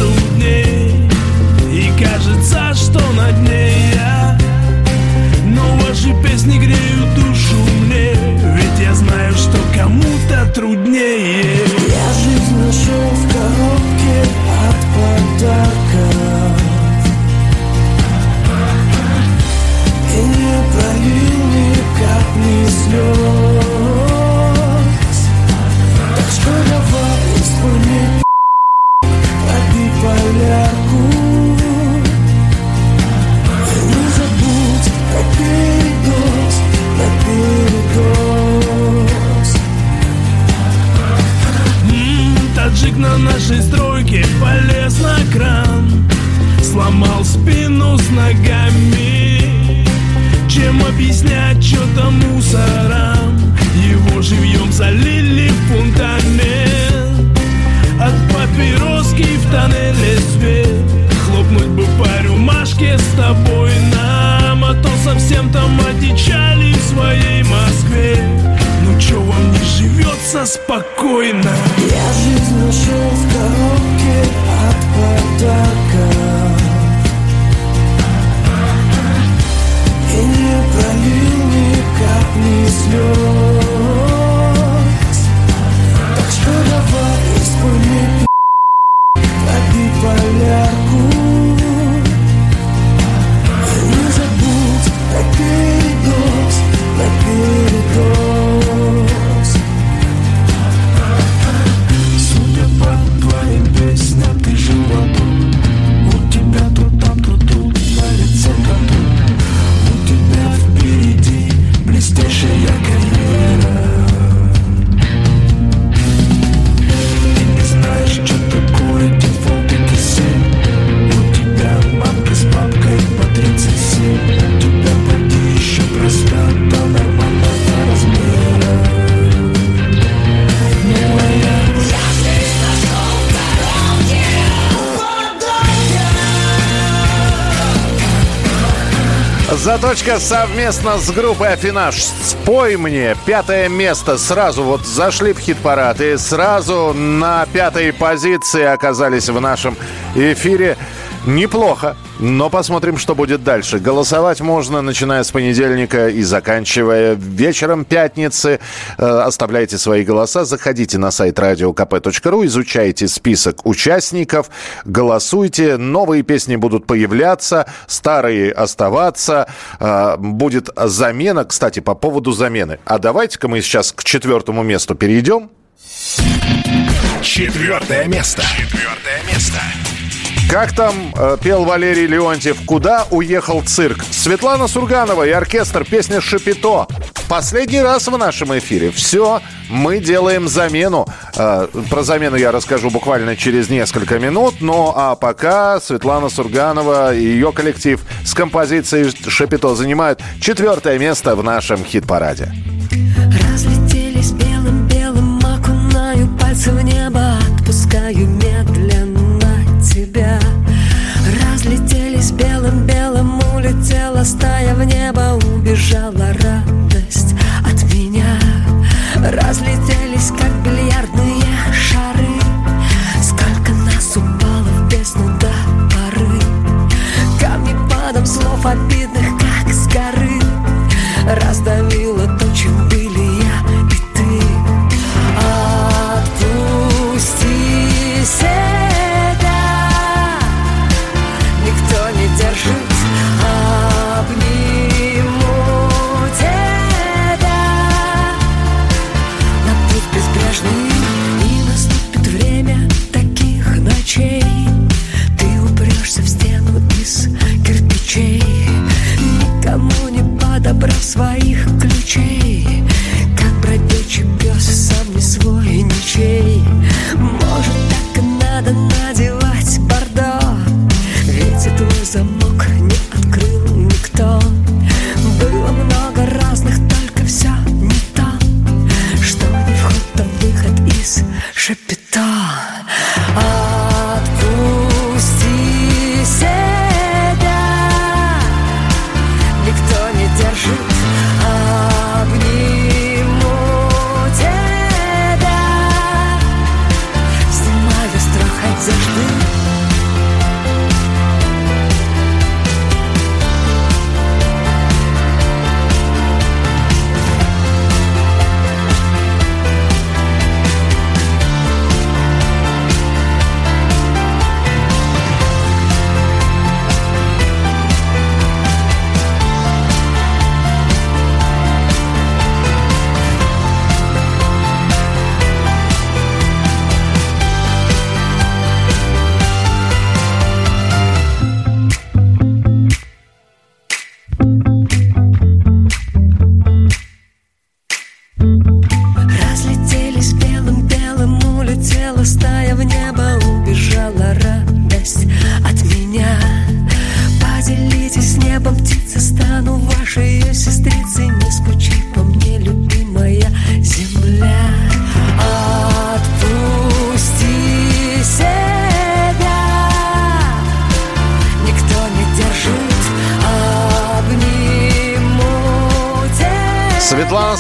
Заточка совместно с группой Афинаж. Спой мне. Пятое место. Сразу вот зашли в хит-парад и сразу на пятой позиции оказались в нашем эфире. Неплохо, но посмотрим, что будет дальше. Голосовать можно, начиная с понедельника и заканчивая вечером пятницы. Э, Оставляйте свои голоса, заходите на сайт radiokp.ru, изучайте список участников, голосуйте. Новые песни будут появляться, старые оставаться. Э, Будет замена, кстати, по поводу замены. А давайте-ка мы сейчас к четвертому месту перейдем. Четвертое место. Четвертое место. Как там э, пел Валерий Леонтьев? Куда уехал цирк? Светлана Сурганова и оркестр песня «Шапито». Последний раз в нашем эфире. Все, мы делаем замену. Э, про замену я расскажу буквально через несколько минут. Ну а пока Светлана Сурганова и ее коллектив с композицией «Шапито» занимают четвертое место в нашем хит-параде. Разлетелись белым-белым, окунаю пальцы в небо, отпускаю тебя. Разлетелись белым-белым, улетела стая в небо, убежала радость от меня. Разлетелись, как бильярдные шары, сколько нас упало в бездну до поры. Камни падом слов обидных, как с горы, раздавило подобрав своих ключей.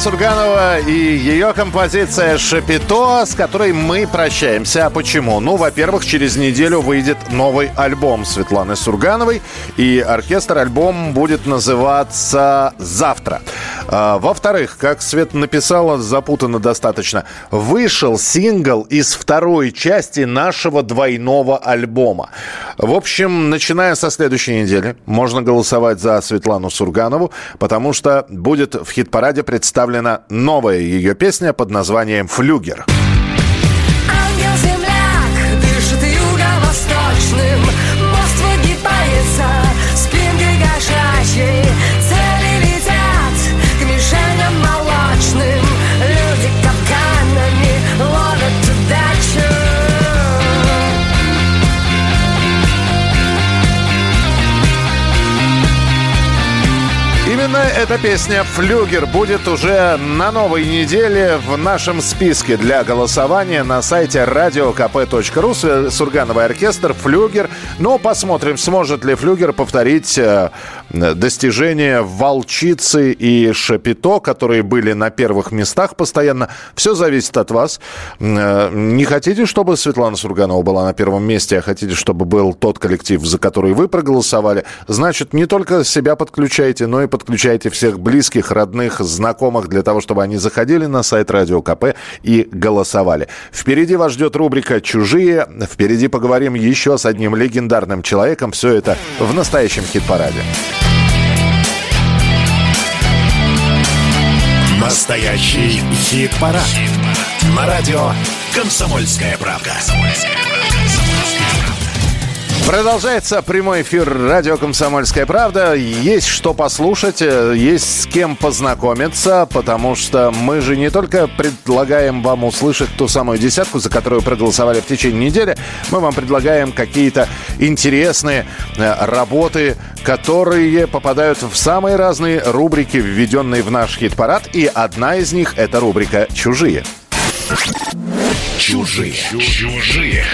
Сурганова и ее композиция «Шапито», с которой мы прощаемся. А почему? Ну, во-первых, через неделю выйдет новый альбом Светланы Сургановой, и оркестр альбом будет называться «Завтра». А, Во-вторых, как Свет написала, запутанно достаточно, вышел сингл из второй части нашего двойного альбома. В общем, начиная со следующей недели, можно голосовать за Светлану Сурганову, потому что будет в хит-параде представлена новая ее песня под названием «Флюгер». Ангел-земляк Именно эта песня «Флюгер» будет уже на новой неделе в нашем списке для голосования на сайте radiokp.ru. С- Сургановый оркестр «Флюгер». Но посмотрим, сможет ли «Флюгер» повторить э, достижения «Волчицы» и «Шапито», которые были на первых местах постоянно. Все зависит от вас. Э, Не хотите, чтобы Светлана Сурганова была на первом месте, а хотите, чтобы был тот коллектив, за который вы проголосовали, значит, не только себя подключайте, но и подключайте всех близких, родных, знакомых для того, чтобы они заходили на сайт Радио КП и голосовали. Впереди вас ждет рубрика «Чужие». Впереди поговорим еще с одним легендарным человеком. Все это в настоящем хит-параде. Настоящий хит-парад. На радио «Комсомольская правда». Продолжается прямой эфир радио «Комсомольская правда». Есть что послушать, э, есть с кем познакомиться, потому что мы же не только предлагаем вам услышать ту самую десятку, за которую проголосовали в течение недели, мы вам предлагаем какие-то интересные э, работы, которые попадают в самые разные рубрики, введенные в наш хит-парад. И одна из них – это рубрика «Чужие». Чужие. Чужие.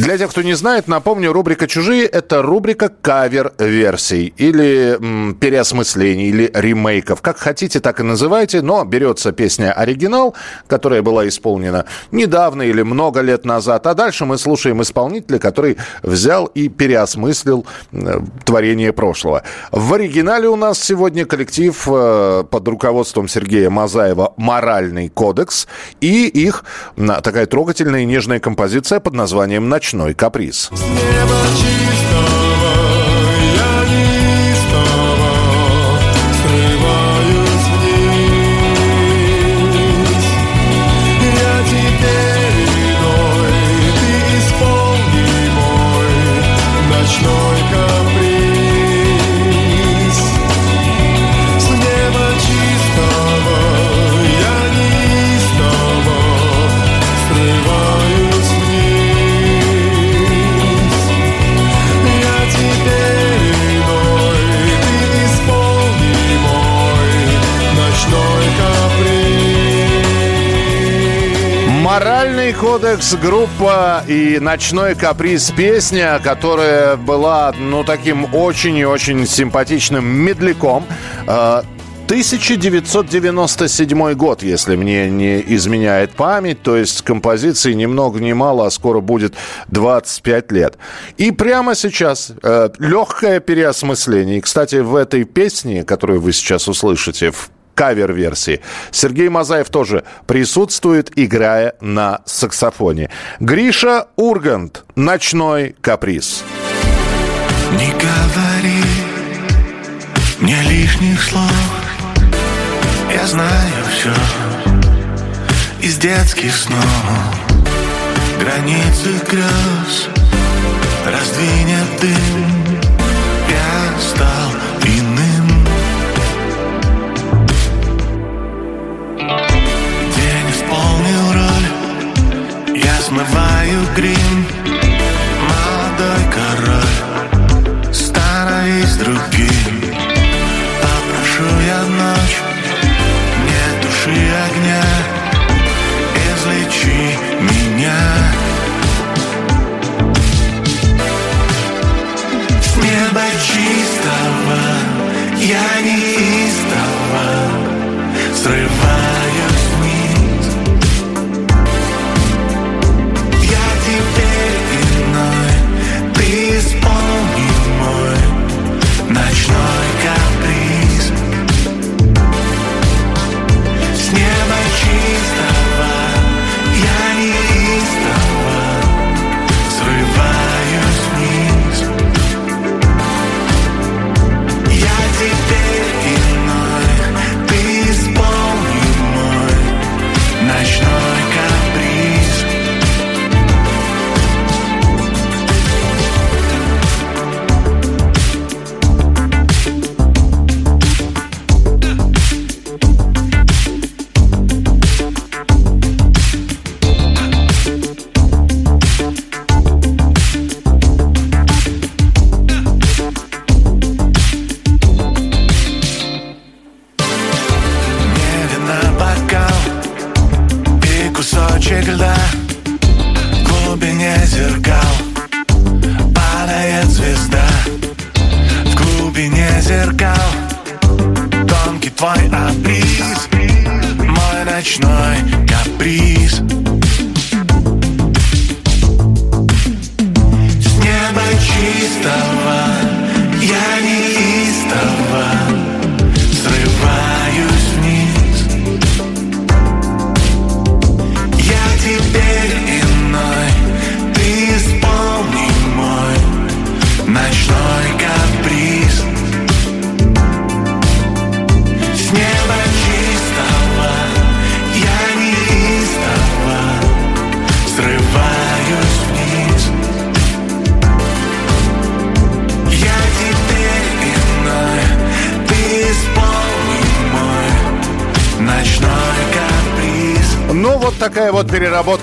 Для тех, кто не знает, напомню, рубрика «Чужие» — это рубрика кавер-версий или м, переосмыслений, или ремейков. Как хотите, так и называйте, но берется песня «Оригинал», которая была исполнена недавно или много лет назад, а дальше мы слушаем исполнителя, который взял и переосмыслил э, творение прошлого. В оригинале у нас сегодня коллектив э, под руководством Сергея Мазаева «Моральный кодекс» и их м, такая трогательная и нежная композиция под названием «Ночной каприз». Я Моральный кодекс группа и ночной каприз песня, которая была, ну, таким очень и очень симпатичным медляком. Э, 1997 год, если мне не изменяет память, то есть композиции ни много ни мало, а скоро будет 25 лет. И прямо сейчас э, легкое переосмысление. И, кстати, в этой песне, которую вы сейчас услышите, в кавер-версии. Сергей Мазаев тоже присутствует, играя на саксофоне. Гриша Ургант. Ночной каприз. Не говори мне лишних слов Я знаю все из детских снов Границы грез раздвинет дым Я смываю грим Молодой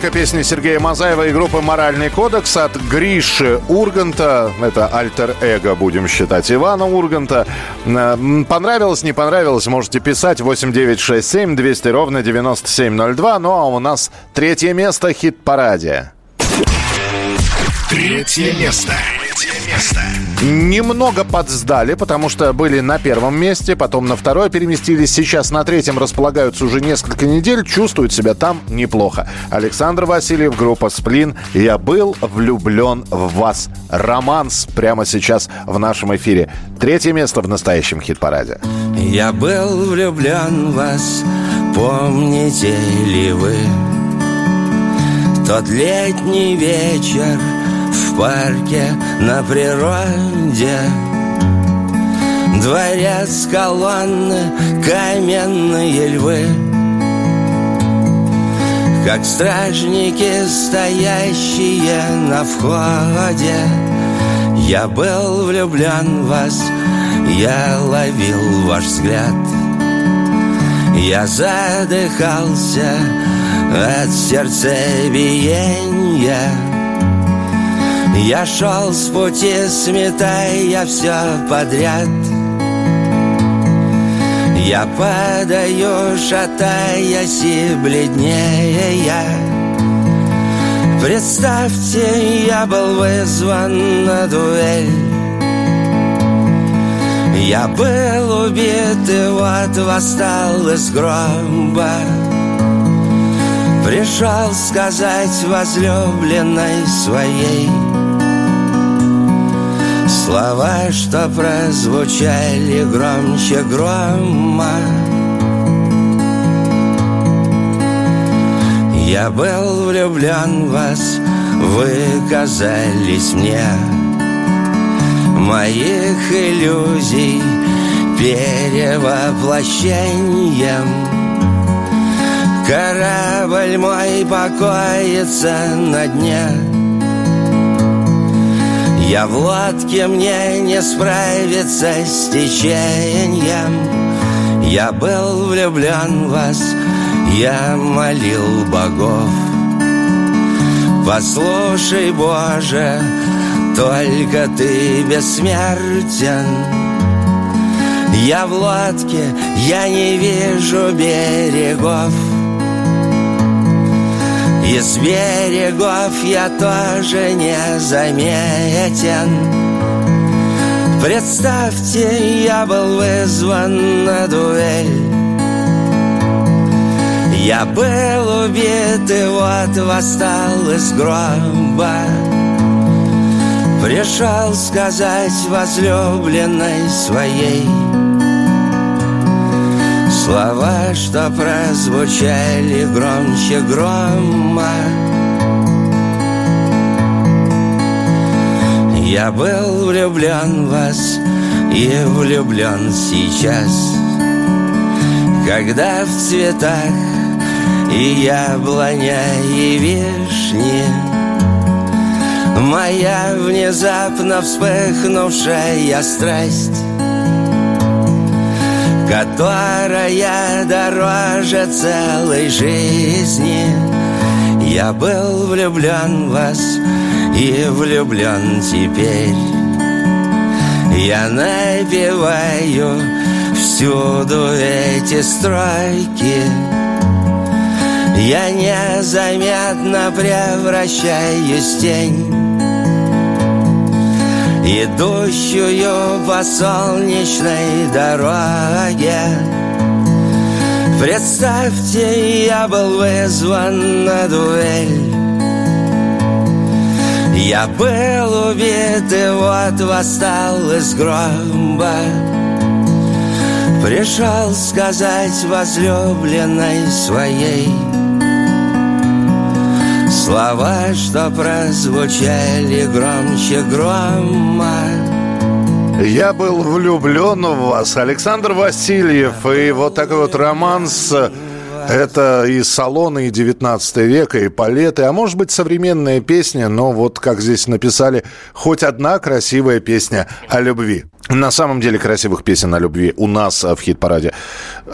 переработка песни Сергея Мазаева и группы «Моральный кодекс» от Гриши Урганта. Это альтер-эго, будем считать, Ивана Урганта. Э, Понравилось, не понравилось, можете писать 8967 200 ровно 9702. Ну, а у нас третье место хит-параде. Третье место. Немного подсдали, потому что были на первом месте, потом на второе переместились. Сейчас на третьем располагаются уже несколько недель, чувствуют себя там неплохо. Александр Васильев, группа «Сплин». «Я был влюблен в вас». Романс прямо сейчас в нашем эфире. Третье место в настоящем хит-параде. Я был влюблен в вас, помните ли вы? Тот летний вечер в парке на природе. Дворец, колонны, каменные львы. Как стражники, стоящие на входе. Я был влюблен в вас, я ловил ваш взгляд. Я задыхался от сердцебиения Я шел с пути, сметая все подряд. Я падаю, шатаясь и бледнее Представьте, я был вызван на дуэль. Я был убит и вот восстал из гроба. Пришел сказать возлюбленной своей Слова, что прозвучали громче грома. Я был влюблен в вас, вы казались мне. Моих иллюзий перевоплощением. Корабль мой покоится на дне Я в лодке, мне не справиться с течением. Я был влюблен в вас, я молил богов. Послушай, Боже, только ты бессмертен. Я в лодке, я не вижу берегов Из берегов я тоже не заметен. Представьте, я был вызван на дуэль. Я был убит и вот восстал из гроба. Пришел сказать возлюбленной своей Слова, что прозвучали громче грома. Я был влюблен в вас и влюблен сейчас. Когда в цветах и яблоня, и вишни Моя внезапно вспыхнувшая страсть Которая дороже целой жизни. Я был влюблен в вас и влюблен теперь. Я напеваю всюду эти строки. Я незаметно превращаюсь в тень Идущую по солнечной дороге. Представьте, я был вызван на дуэль. Я был убит и вот восстал из гроба. Пришел сказать возлюбленной своей Слова, что прозвучали громче грома Я был влюблен в вас. Александр Васильев и вот такой вот романс это и салоны, и 19 века, и палеты, а может быть современная песня, но вот как здесь написали, хоть одна красивая песня о любви. На самом деле красивых песен о любви у нас в хит-параде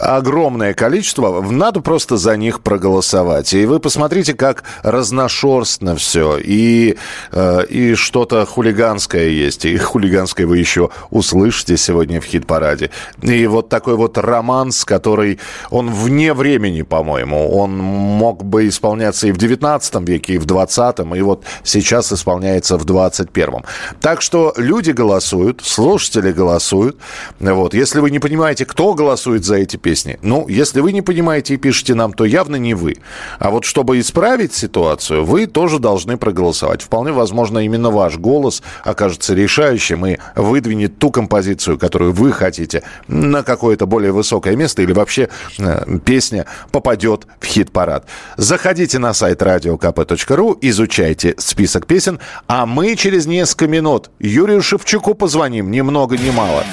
огромное количество. Надо просто за них проголосовать. И вы посмотрите, как разношерстно все. И, э, и что-то хулиганское есть. И хулиганское вы еще услышите сегодня в хит-параде. И вот такой вот романс, который... Он вне времени, по-моему. Он мог бы исполняться и в 19 веке, и в 20 и вот сейчас исполняется в 21 Так что люди голосуют, слушатели голосуют. Вот. Если вы не понимаете, кто голосует за эти песни, ну, если вы не понимаете и пишете нам, то явно не вы. А вот чтобы исправить ситуацию, вы тоже должны проголосовать. Вполне возможно, именно ваш голос окажется решающим и выдвинет ту композицию, которую вы хотите, на какое-то более высокое место или вообще э, песня попадет в хит-парад. Заходите на сайт radiokp.ru, изучайте список песен, а мы через несколько минут Юрию Шевчуку позвоним ни много ни мало.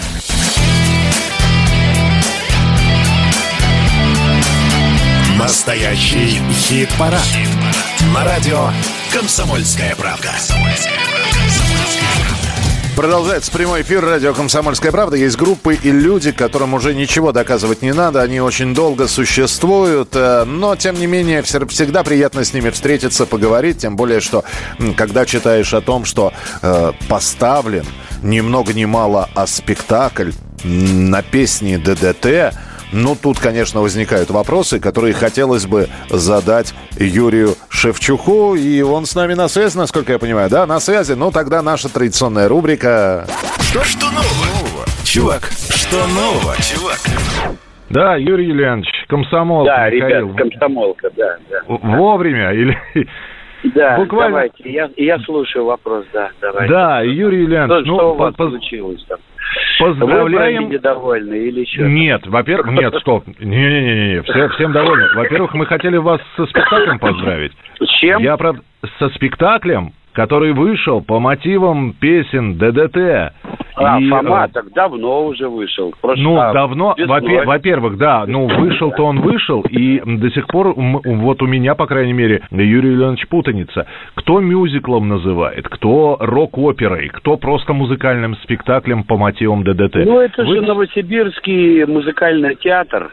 Настоящий хит-парад. Хит На радио «Комсомольская правка». Продолжается прямой эфир радио «Комсомольская правда». Есть группы и люди, которым уже ничего доказывать не надо. Они очень долго существуют. э, Но, тем не менее, всегда приятно с ними встретиться, поговорить. Тем более, что когда читаешь о том, что э, поставлен ни много ни мало, а спектакль на песни ДДТ, ну, тут, конечно, возникают вопросы, которые хотелось бы задать Юрию Шевчуку. И он с нами на связи, насколько я понимаю. Да, на связи. Ну, тогда наша традиционная рубрика... Что, что нового? Чувак, что нового, чувак? Да, Юрий Юлианович, комсомол. Да, Михаил. ребят, комсомолка, да, да. Вовремя или... Да, Буквально- давайте, я, я слушаю вопрос, да, давайте. Да, Юрий Юлианович, Что, ну, что у вас по- по- случилось там? поздравляем. Вы недовольны или что? Нет, во-первых, нет, стоп. Не-не-не, все, всем довольны. Во-первых, мы хотели вас со спектаклем поздравить. С чем? Я, правда, со спектаклем, который вышел по мотивам песен ДДТ. А, И, Фома э, так давно уже вышел. в прошлом- Ну, а, давно, весной. во-пе- во-первых, да, ну, вышел-то он вышел, и до сих пор, вот у меня, по крайней мере, Юрий Леонович путаница. Кто мюзиклом называет, кто рок-оперой, кто просто музыкальным спектаклем по мотивам ДДТ. Ну, это Вы- же Новосибирский музыкальный театр.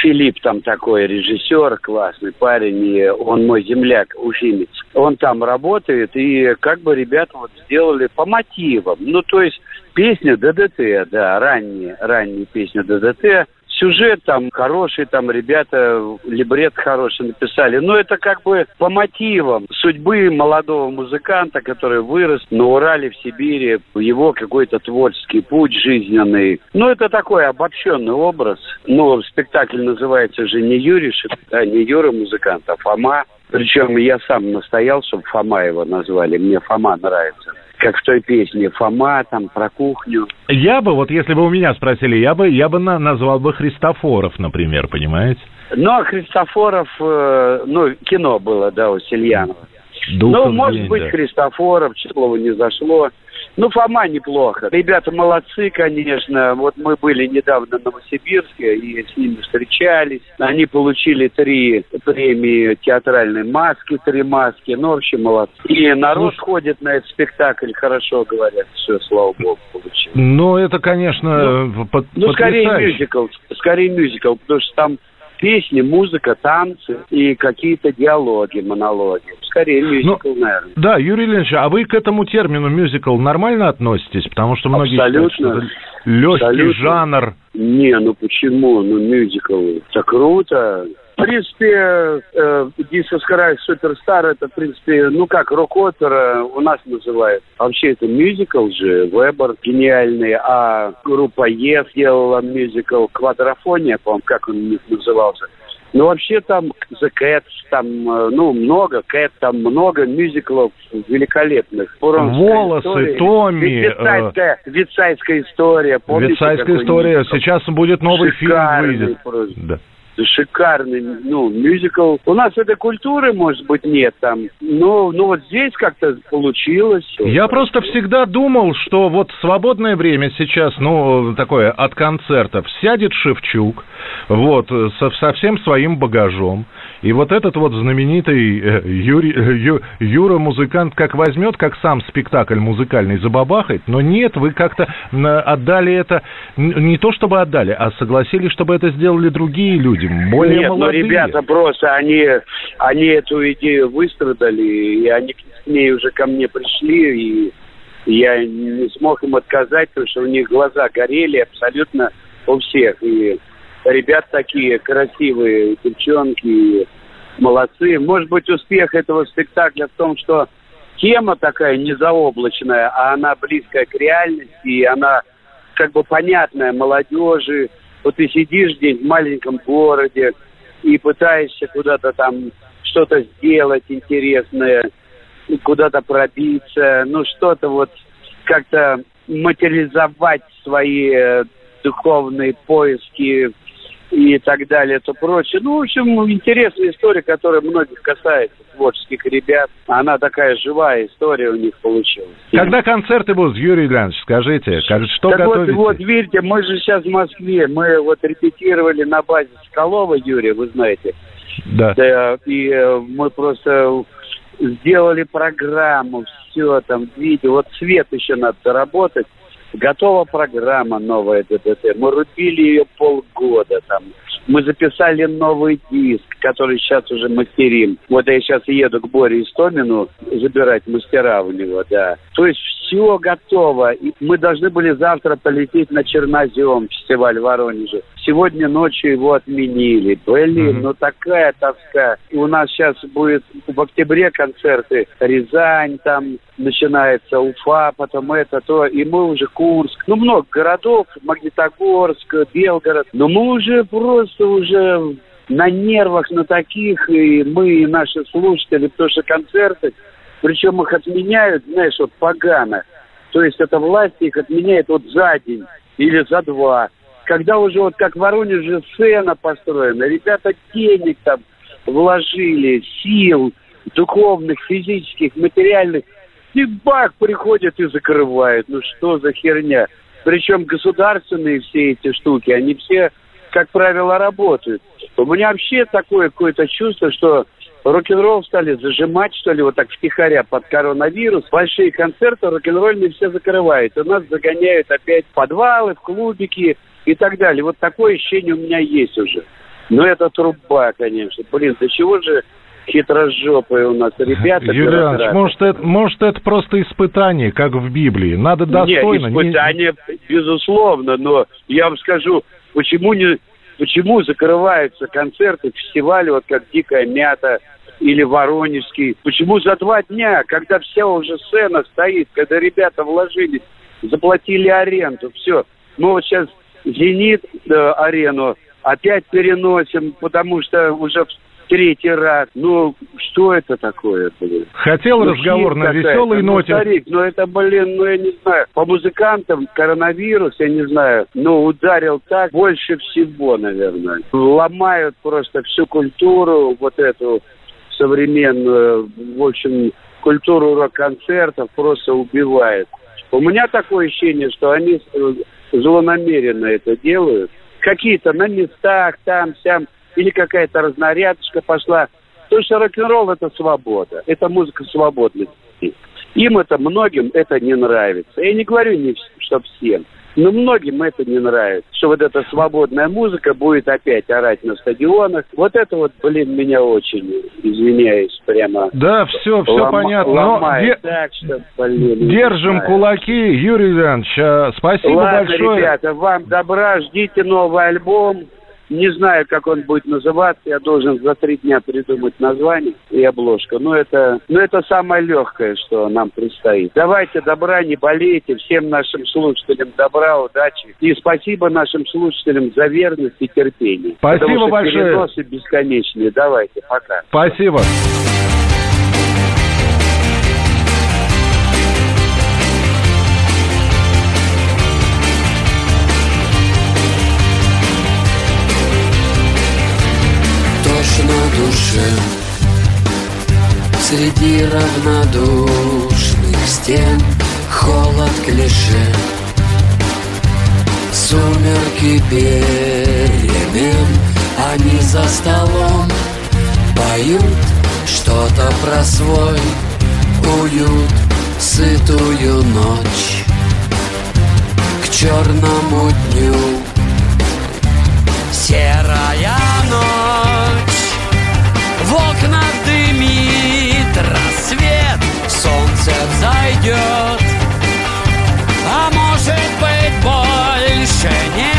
Филипп там такой режиссер, классный парень, и он мой земляк, уфимец. Он там работает, и как бы ребята вот сделали по мотивам. Ну, то есть песня ДДТ, да, ранние, ранние песни ДДТ. Сюжет там хороший, там ребята либрет хороший написали. Но это как бы по мотивам судьбы молодого музыканта, который вырос на Урале, в Сибири, его какой-то творческий путь жизненный. Ну, это такой обобщенный образ. Но спектакль называется же не Юрий Шип- да, не Юра музыкант, а Фома. Причем я сам настоял, чтобы Фома его назвали. Мне Фома нравится. Как в той песне Фома, там, про кухню. Я бы, вот если бы у меня спросили, я бы, я бы на- назвал бы Христофоров, например, понимаете? Ну, а Христофоров, э, ну, кино было, да, у Сельянова. Ну, может день, быть, да. Христофоров, Числова не зашло. Ну, Фома неплохо. Ребята молодцы, конечно. Вот мы были недавно в Новосибирске и с ними встречались. Они получили три премии театральной маски, три маски. Ну, вообще молодцы. И народ ходит на этот спектакль, хорошо говорят. Все, слава богу, получилось. Ну, это, конечно, под- Ну, скорее мюзикл, скорее мюзикл, потому что там песни, музыка, танцы и какие-то диалоги, монологи. Скорее мюзикл, наверное. Да, Юрий Ильич, а вы к этому термину мюзикл нормально относитесь? Потому что многие Абсолютно. считают, что это легкий Абсолютно. жанр. Не, ну почему? Ну, мюзикл. Это круто. Принципе, э, Jesus Christ Суперстар, это, в принципе, ну как, рок-опера у нас называют. А вообще это мюзикл же, Вебер гениальный, а группа Е сделала мюзикл «Квадрофония», по-моему, как он у них назывался. Ну, вообще там The Cats, там, э, ну, много, Cat, там много мюзиклов великолепных. Буронская Волосы, история, Томми, Вицайская, Вицайская история. Помните, Вицайская история. мюзикл? Сейчас будет новый фильм Шикарный выйдет. просто. Да. Шикарный, ну, мюзикл. У нас этой культуры, может быть, нет там. Но, ну, вот здесь как-то получилось. Я просто всегда думал, что вот свободное время сейчас, ну, такое, от концертов, сядет Шевчук, вот, со, со всем своим багажом, и вот этот вот знаменитый э, Юрий, э, Ю- Юра музыкант как возьмет, как сам спектакль музыкальный забабахает, но нет, вы как-то отдали это, не то чтобы отдали, а согласились, чтобы это сделали другие люди, более Нет, молодые. но ребята просто, они, они эту идею выстрадали, и они к ней уже ко мне пришли, и я не смог им отказать, потому что у них глаза горели абсолютно у всех. И ребят такие красивые, девчонки, молодцы. Может быть, успех этого спектакля в том, что тема такая незаоблачная, а она близкая к реальности, и она как бы понятная молодежи. Вот ты сидишь здесь в маленьком городе и пытаешься куда-то там что-то сделать интересное, куда-то пробиться, ну что-то вот как-то материализовать свои э, духовные поиски и так далее, то прочее. Ну, в общем, интересная история, которая многих касается творческих ребят. Она такая живая история у них получилась. Когда концерты будут, Юрий Ильянович, скажите, что так готовите? вот, вот, видите, мы же сейчас в Москве, мы вот репетировали на базе Соколова, Юрия, вы знаете. Да. Да, и э, мы просто сделали программу, все там, видео. Вот свет еще надо доработать. Готова программа новая ДДТ. Мы рубили ее полгода там. Мы записали новый диск, который сейчас уже мастерим. Вот я сейчас еду к Боре Истомину забирать мастера у него, да. То есть все готово. И мы должны были завтра полететь на Чернозем, фестиваль в Воронеже. Сегодня ночью его отменили. Блин, ну такая тоска. И у нас сейчас будет в октябре концерты. Рязань там начинается, Уфа, потом это, то. И мы уже Курск. Ну, много городов. Магнитогорск, Белгород. Но мы уже просто уже на нервах на таких, и мы, и наши слушатели, потому что концерты, причем их отменяют, знаешь, вот погано. То есть это власть их отменяет вот за день или за два. Когда уже вот как в Воронеже сцена построена, ребята денег там вложили, сил, духовных, физических, материальных, и бах, приходят и закрывают. Ну что за херня? Причем государственные все эти штуки, они все, как правило, работают. У меня вообще такое какое-то чувство, что рок-н-ролл стали зажимать, что ли, вот так втихаря под коронавирус. Большие концерты рок-н-ролльные все закрывают. И нас загоняют опять в подвалы, в клубики и так далее. Вот такое ощущение у меня есть уже. Но это труба, конечно. Блин, до чего же хитрожопые у нас ребята. Юрий Иванович, бюрократы. может это, может, это просто испытание, как в Библии. Надо достойно. Нет, не- испытание, безусловно, но я вам скажу, почему не, почему закрываются концерты, фестивали, вот как «Дикая мята» или «Воронежский», почему за два дня, когда вся уже сцена стоит, когда ребята вложились, заплатили аренду, все. Мы вот сейчас «Зенит» э, опять переносим, потому что уже третий раз. Ну, что это такое, блин? Хотел Ну, разговор на веселой Ну, ноте. старик, ну это, блин, ну я не знаю. По музыкантам коронавирус, я не знаю, ну ударил так больше всего, наверное. Ломают просто всю культуру, вот эту современную, в общем, культуру рок-концертов просто убивает. У меня такое ощущение, что они злонамеренно это делают. Какие-то на местах, там, сям, или какая-то разнарядочка пошла. Потому что рок-н-ролл – это свобода, это музыка свободности. Им это, многим это не нравится. Я не говорю, не, что всем, но многим это не нравится. Что вот эта свободная музыка будет опять орать на стадионах. Вот это вот, блин, меня очень, извиняюсь, прямо... Да, все, все лома- понятно. Но ломает де- так, что, блин, держим кулаки. Юрий Иванович, э, спасибо Ладно, большое. ребята, вам добра, ждите новый альбом. Не знаю, как он будет называться. Я должен за три дня придумать название и обложку. Но это, но это самое легкое, что нам предстоит. Давайте добра, не болейте. Всем нашим слушателям добра, удачи. И спасибо нашим слушателям за верность и терпение. Спасибо Потому что большое. переносы бесконечные. Давайте, пока. Спасибо. Душе Среди равнодушных стен Холод клише Сумерки перемен Они за столом Поют что-то про свой уют Сытую ночь. К черному дню Серая ночь В дымит рассвет Солнце взойдет. А может быть больше нет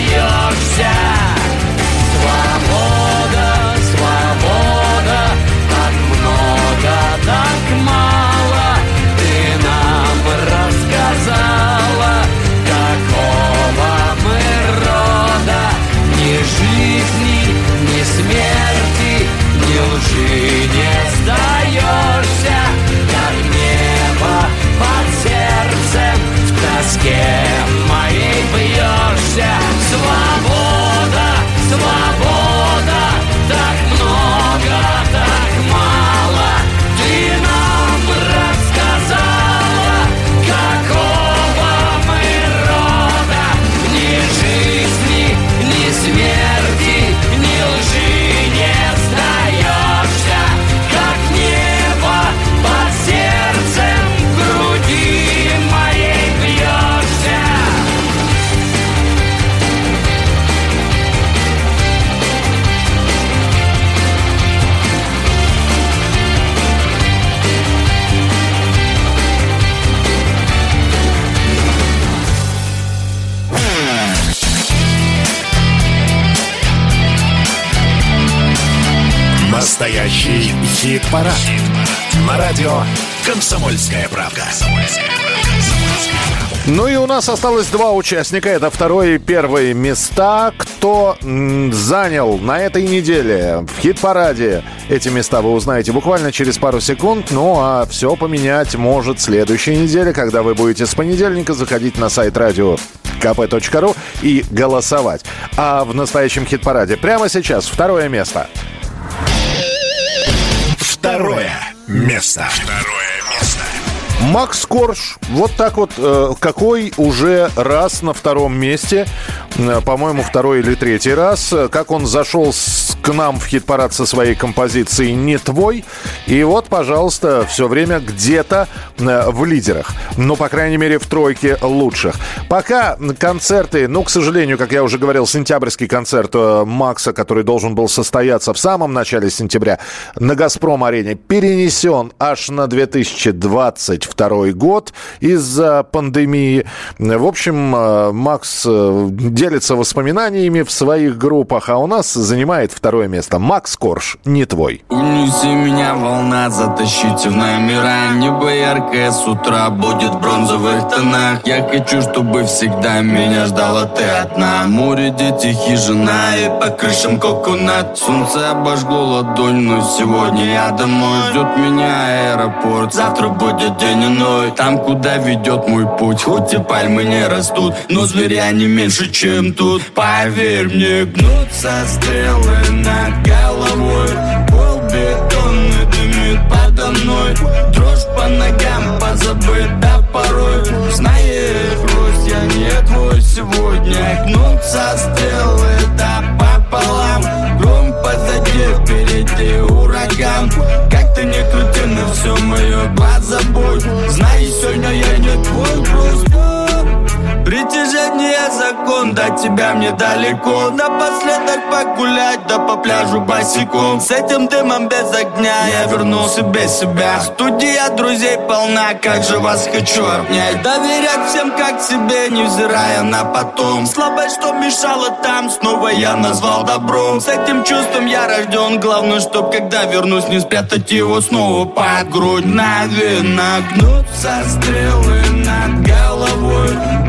моей бьешься Свобода, свобода, так много, так мало. Ты нам рассказала, какого мы рода. Ни жизни, ни смерти, ни лжи не сдаешься. Как небо под сердцем в тоске Настоящий хит-парад. На радио «Комсомольская правда». Ну и у нас осталось два участника. Это второе и первое места. Кто занял на этой неделе в хит-параде эти места, вы узнаете буквально через пару секунд. Ну а все поменять может следующей неделе, когда вы будете с понедельника заходить на сайт радио kp.ru и голосовать. А в настоящем хит-параде прямо сейчас второе место. Второе место. Второе. Макс Корж, вот так вот, э, какой уже раз на втором месте, э, по-моему, второй или третий раз, как он зашел к нам в хит-парад со своей композицией «Не твой», и вот, пожалуйста, все время где-то э, в лидерах, ну, по крайней мере, в тройке лучших. Пока концерты, ну, к сожалению, как я уже говорил, сентябрьский концерт Макса, который должен был состояться в самом начале сентября на «Газпром-арене», перенесен аж на 2022 год из-за пандемии. В общем, э, Макс э, делится воспоминаниями в своих группах, а у нас занимает второе место. Макс Корж, не твой. Унеси меня, волна, затащите в номера Небо яркое с утра будет в бронзовых тонах Я хочу, чтобы всегда меня ждала ты одна Море, дети, хижина и по крышам коконат Солнце обожгло ладонь, но сегодня я домой Ждет меня аэропорт, завтра будет день иной Там, куда ведет мой путь, хоть и пальмы не растут Но зверя не меньше, чем тут. Поверь мне, гнутся стрелы над головой. Пол бетонный дымит подо мной. Дрожь по ногам позабыта порой. Знаешь, Русь, я не твой сегодня. Гнутся стрелы, да пополам. Гром позади, впереди ураган ты не крути, но все мое глаза забудь Знай, сегодня я не твой груз закон, до тебя мне далеко. Напоследок погулять, да по пляжу босиком. С этим дымом без огня я вернулся без себя. Студия друзей полна, как же вас хочу обнять. Доверять всем как себе, невзирая на потом. Слабость, что мешало там, снова я назвал добром. С этим чувством я рожден, главное, чтоб когда вернусь Не спрятать его снова под грудь. Навина гнутся стрелы над головой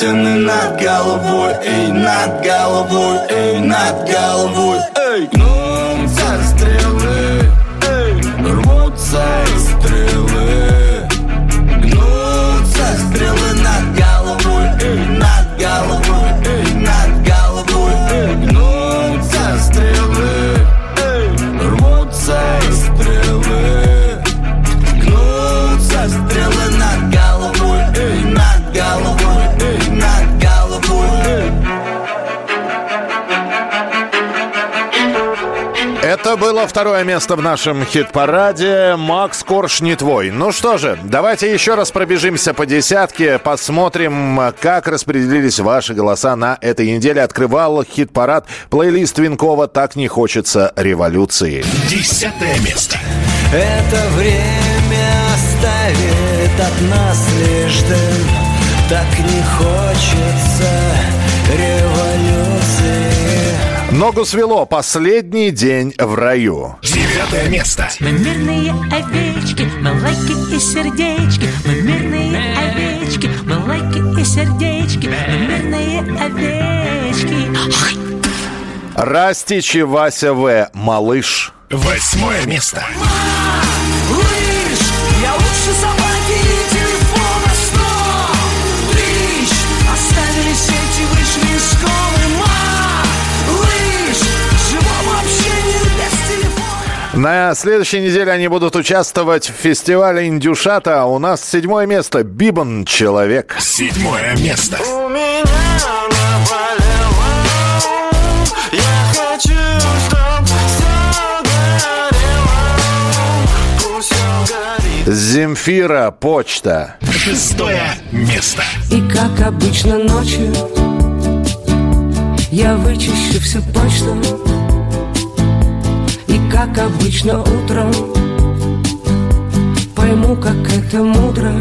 стены над головой Эй, над головой, эй, над головой. Эй, гнутся стрелы Эй, рвутся было второе место в нашем хит-параде. Макс Корж не твой. Ну что же, давайте еще раз пробежимся по десятке, посмотрим, как распределились ваши голоса на этой неделе. Открывал хит-парад плейлист Винкова «Так не хочется революции». Десятое место. Это время оставит от нас лишь дым Так не хочется революции Ногу свело. Последний день в раю. Девятое место. Мы мирные овечки, мы лайки и сердечки Мы мирные овечки, мы лайки и сердечки Мы мирные овечки Растич и Вася В. Малыш. Восьмое место. Лыж, я лучше собаки На следующей неделе они будут участвовать в фестивале Индюшата. У нас седьмое место. Бибан Человек. Седьмое место. У меня наболело Я хочу, чтоб Земфира Почта. Шестое место. И как обычно ночью Я вычищу всю почту как обычно утром Пойму, как это мудро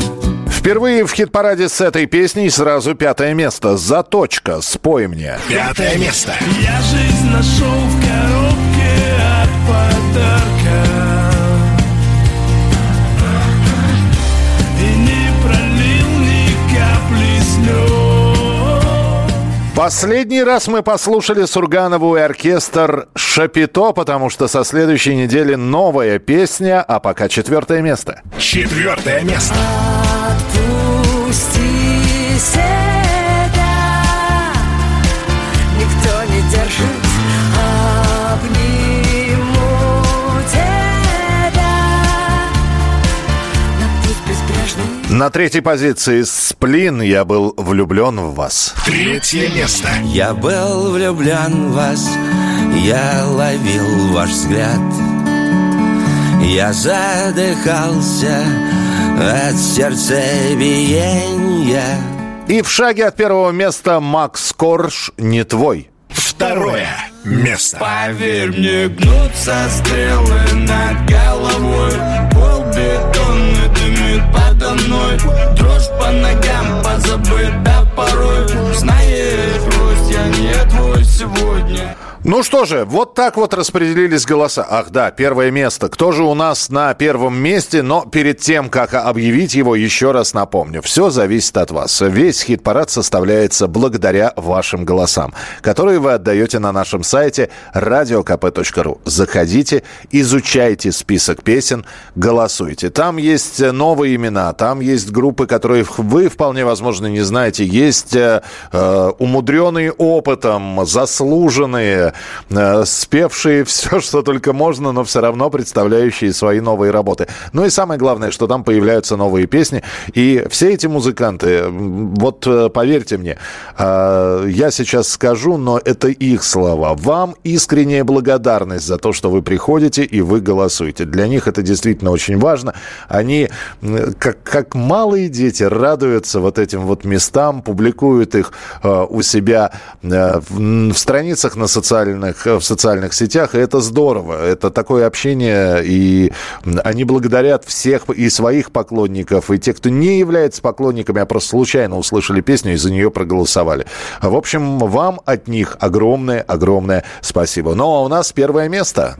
Впервые в хит-параде с этой песней сразу пятое место. Заточка. Спой мне. Пятое место. Я жизнь нашел в коробке от подарка Последний раз мы послушали Сурганову и оркестр «Шапито», потому что со следующей недели новая песня, а пока четвертое место. Четвертое место. Отпусти себя Никто не держит На третьей позиции «Сплин» я был влюблен в вас. Третье место. Я был влюблен в вас, я ловил ваш взгляд. Я задыхался от сердцебиения. И в шаге от первого места Макс Корж «Не твой». Второе место. Поверь мне, гнутся стрелы над головой Пол подо мной. Дрожь по ногам позабыта порой. Знаешь, пусть я не твой сегодня Ну что же, вот так вот распределились голоса. Ах да, первое место. Кто же у нас на первом месте? Но перед тем, как объявить его, еще раз напомню. Все зависит от вас. Весь хит-парад составляется благодаря вашим голосам, которые вы отдаете на нашем сайте radiokp.ru. Заходите, изучайте список песен, голосуйте. Там есть новые имена, там есть группы, которые вы вполне возможно не знаете. Есть э, э умудренные опытом, заслуженные, э, спевшие все, что только можно, но все равно представляющие свои новые работы. Ну и самое главное, что там появляются новые песни. И все эти музыканты, вот э, поверьте мне, э, я сейчас скажу, но это их слова. Вам искренняя благодарность за то, что вы приходите и вы голосуете. Для них это действительно очень важно. Они, как, как малые дети, радуются вот этим вот местам, публикуют их у себя в страницах на социальных, в социальных сетях, и это здорово. Это такое общение, и они благодарят всех и своих поклонников, и тех, кто не является поклонниками, а просто случайно услышали песню и за нее проголосовали. В общем, вам от них огромное-огромное спасибо. Ну, а у нас первое место.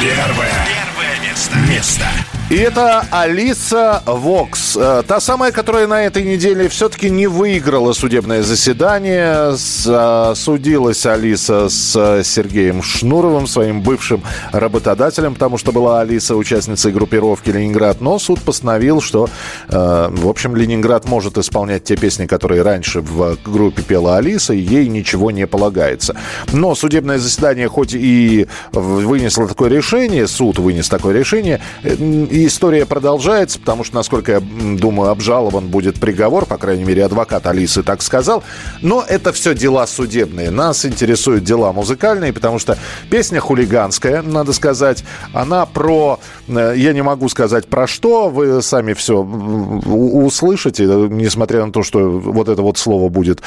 Первое, первое место. место. И это Алиса Вокс. Э, та самая, которая на этой неделе все-таки не выиграла судебное заседание. Э, судилась Алиса с э, Сергеем Шнуровым, своим бывшим работодателем, потому что была Алиса участницей группировки «Ленинград». Но суд постановил, что, в общем, Ленинград может исполнять те песни, которые раньше в группе пела Алиса, и ей ничего не полагается. Но судебное заседание хоть и вынесло такое решение, суд вынес такое решение, история продолжается, потому что, насколько я думаю, обжалован будет приговор, по крайней мере, адвокат Алисы так сказал. Но это все дела судебные. Нас интересуют дела музыкальные, потому что песня хулиганская, надо сказать. Она про... Э, я не могу сказать про что, вы сами все услышите, несмотря на то, что вот это вот слово будет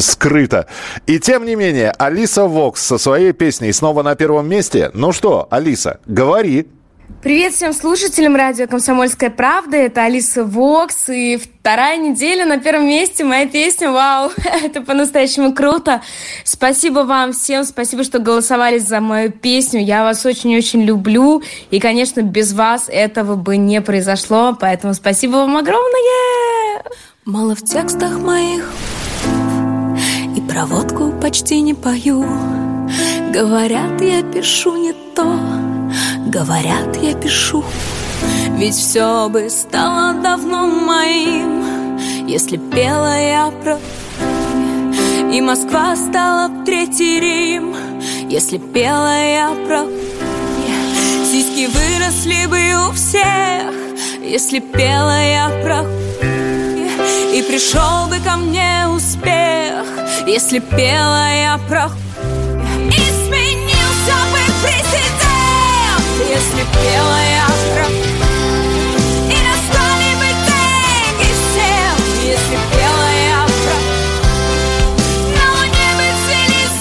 скрыто. И тем не менее, Алиса Вокс со своей песней снова на первом месте. Ну что, Алиса, говори. Привет всем слушателям радио «Комсомольская правда». Это Алиса Вокс. И вторая неделя на первом месте моя песня. Вау, это по-настоящему круто. Спасибо вам всем. Спасибо, что голосовали за мою песню. Я вас очень-очень люблю. И, конечно, без вас этого бы не произошло. Поэтому спасибо вам огромное. Мало в текстах моих И проводку почти не пою Говорят, я пишу не то Говорят, я пишу. Ведь все бы стало давно моим Если пела я про И Москва стала б третий Рим Если пела я про Сиськи выросли бы у всех Если пела я про И пришел бы ко мне успех Если пела я про И сменился бы президент если пела я И настали бы деньги всем, если пела я На луне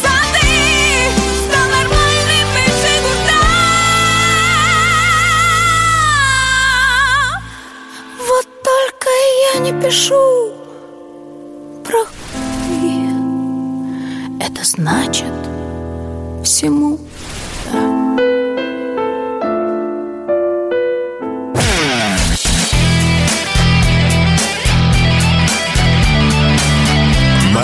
сады, стал нормальным бы Жигурда Вот только я не пишу про Это значит всему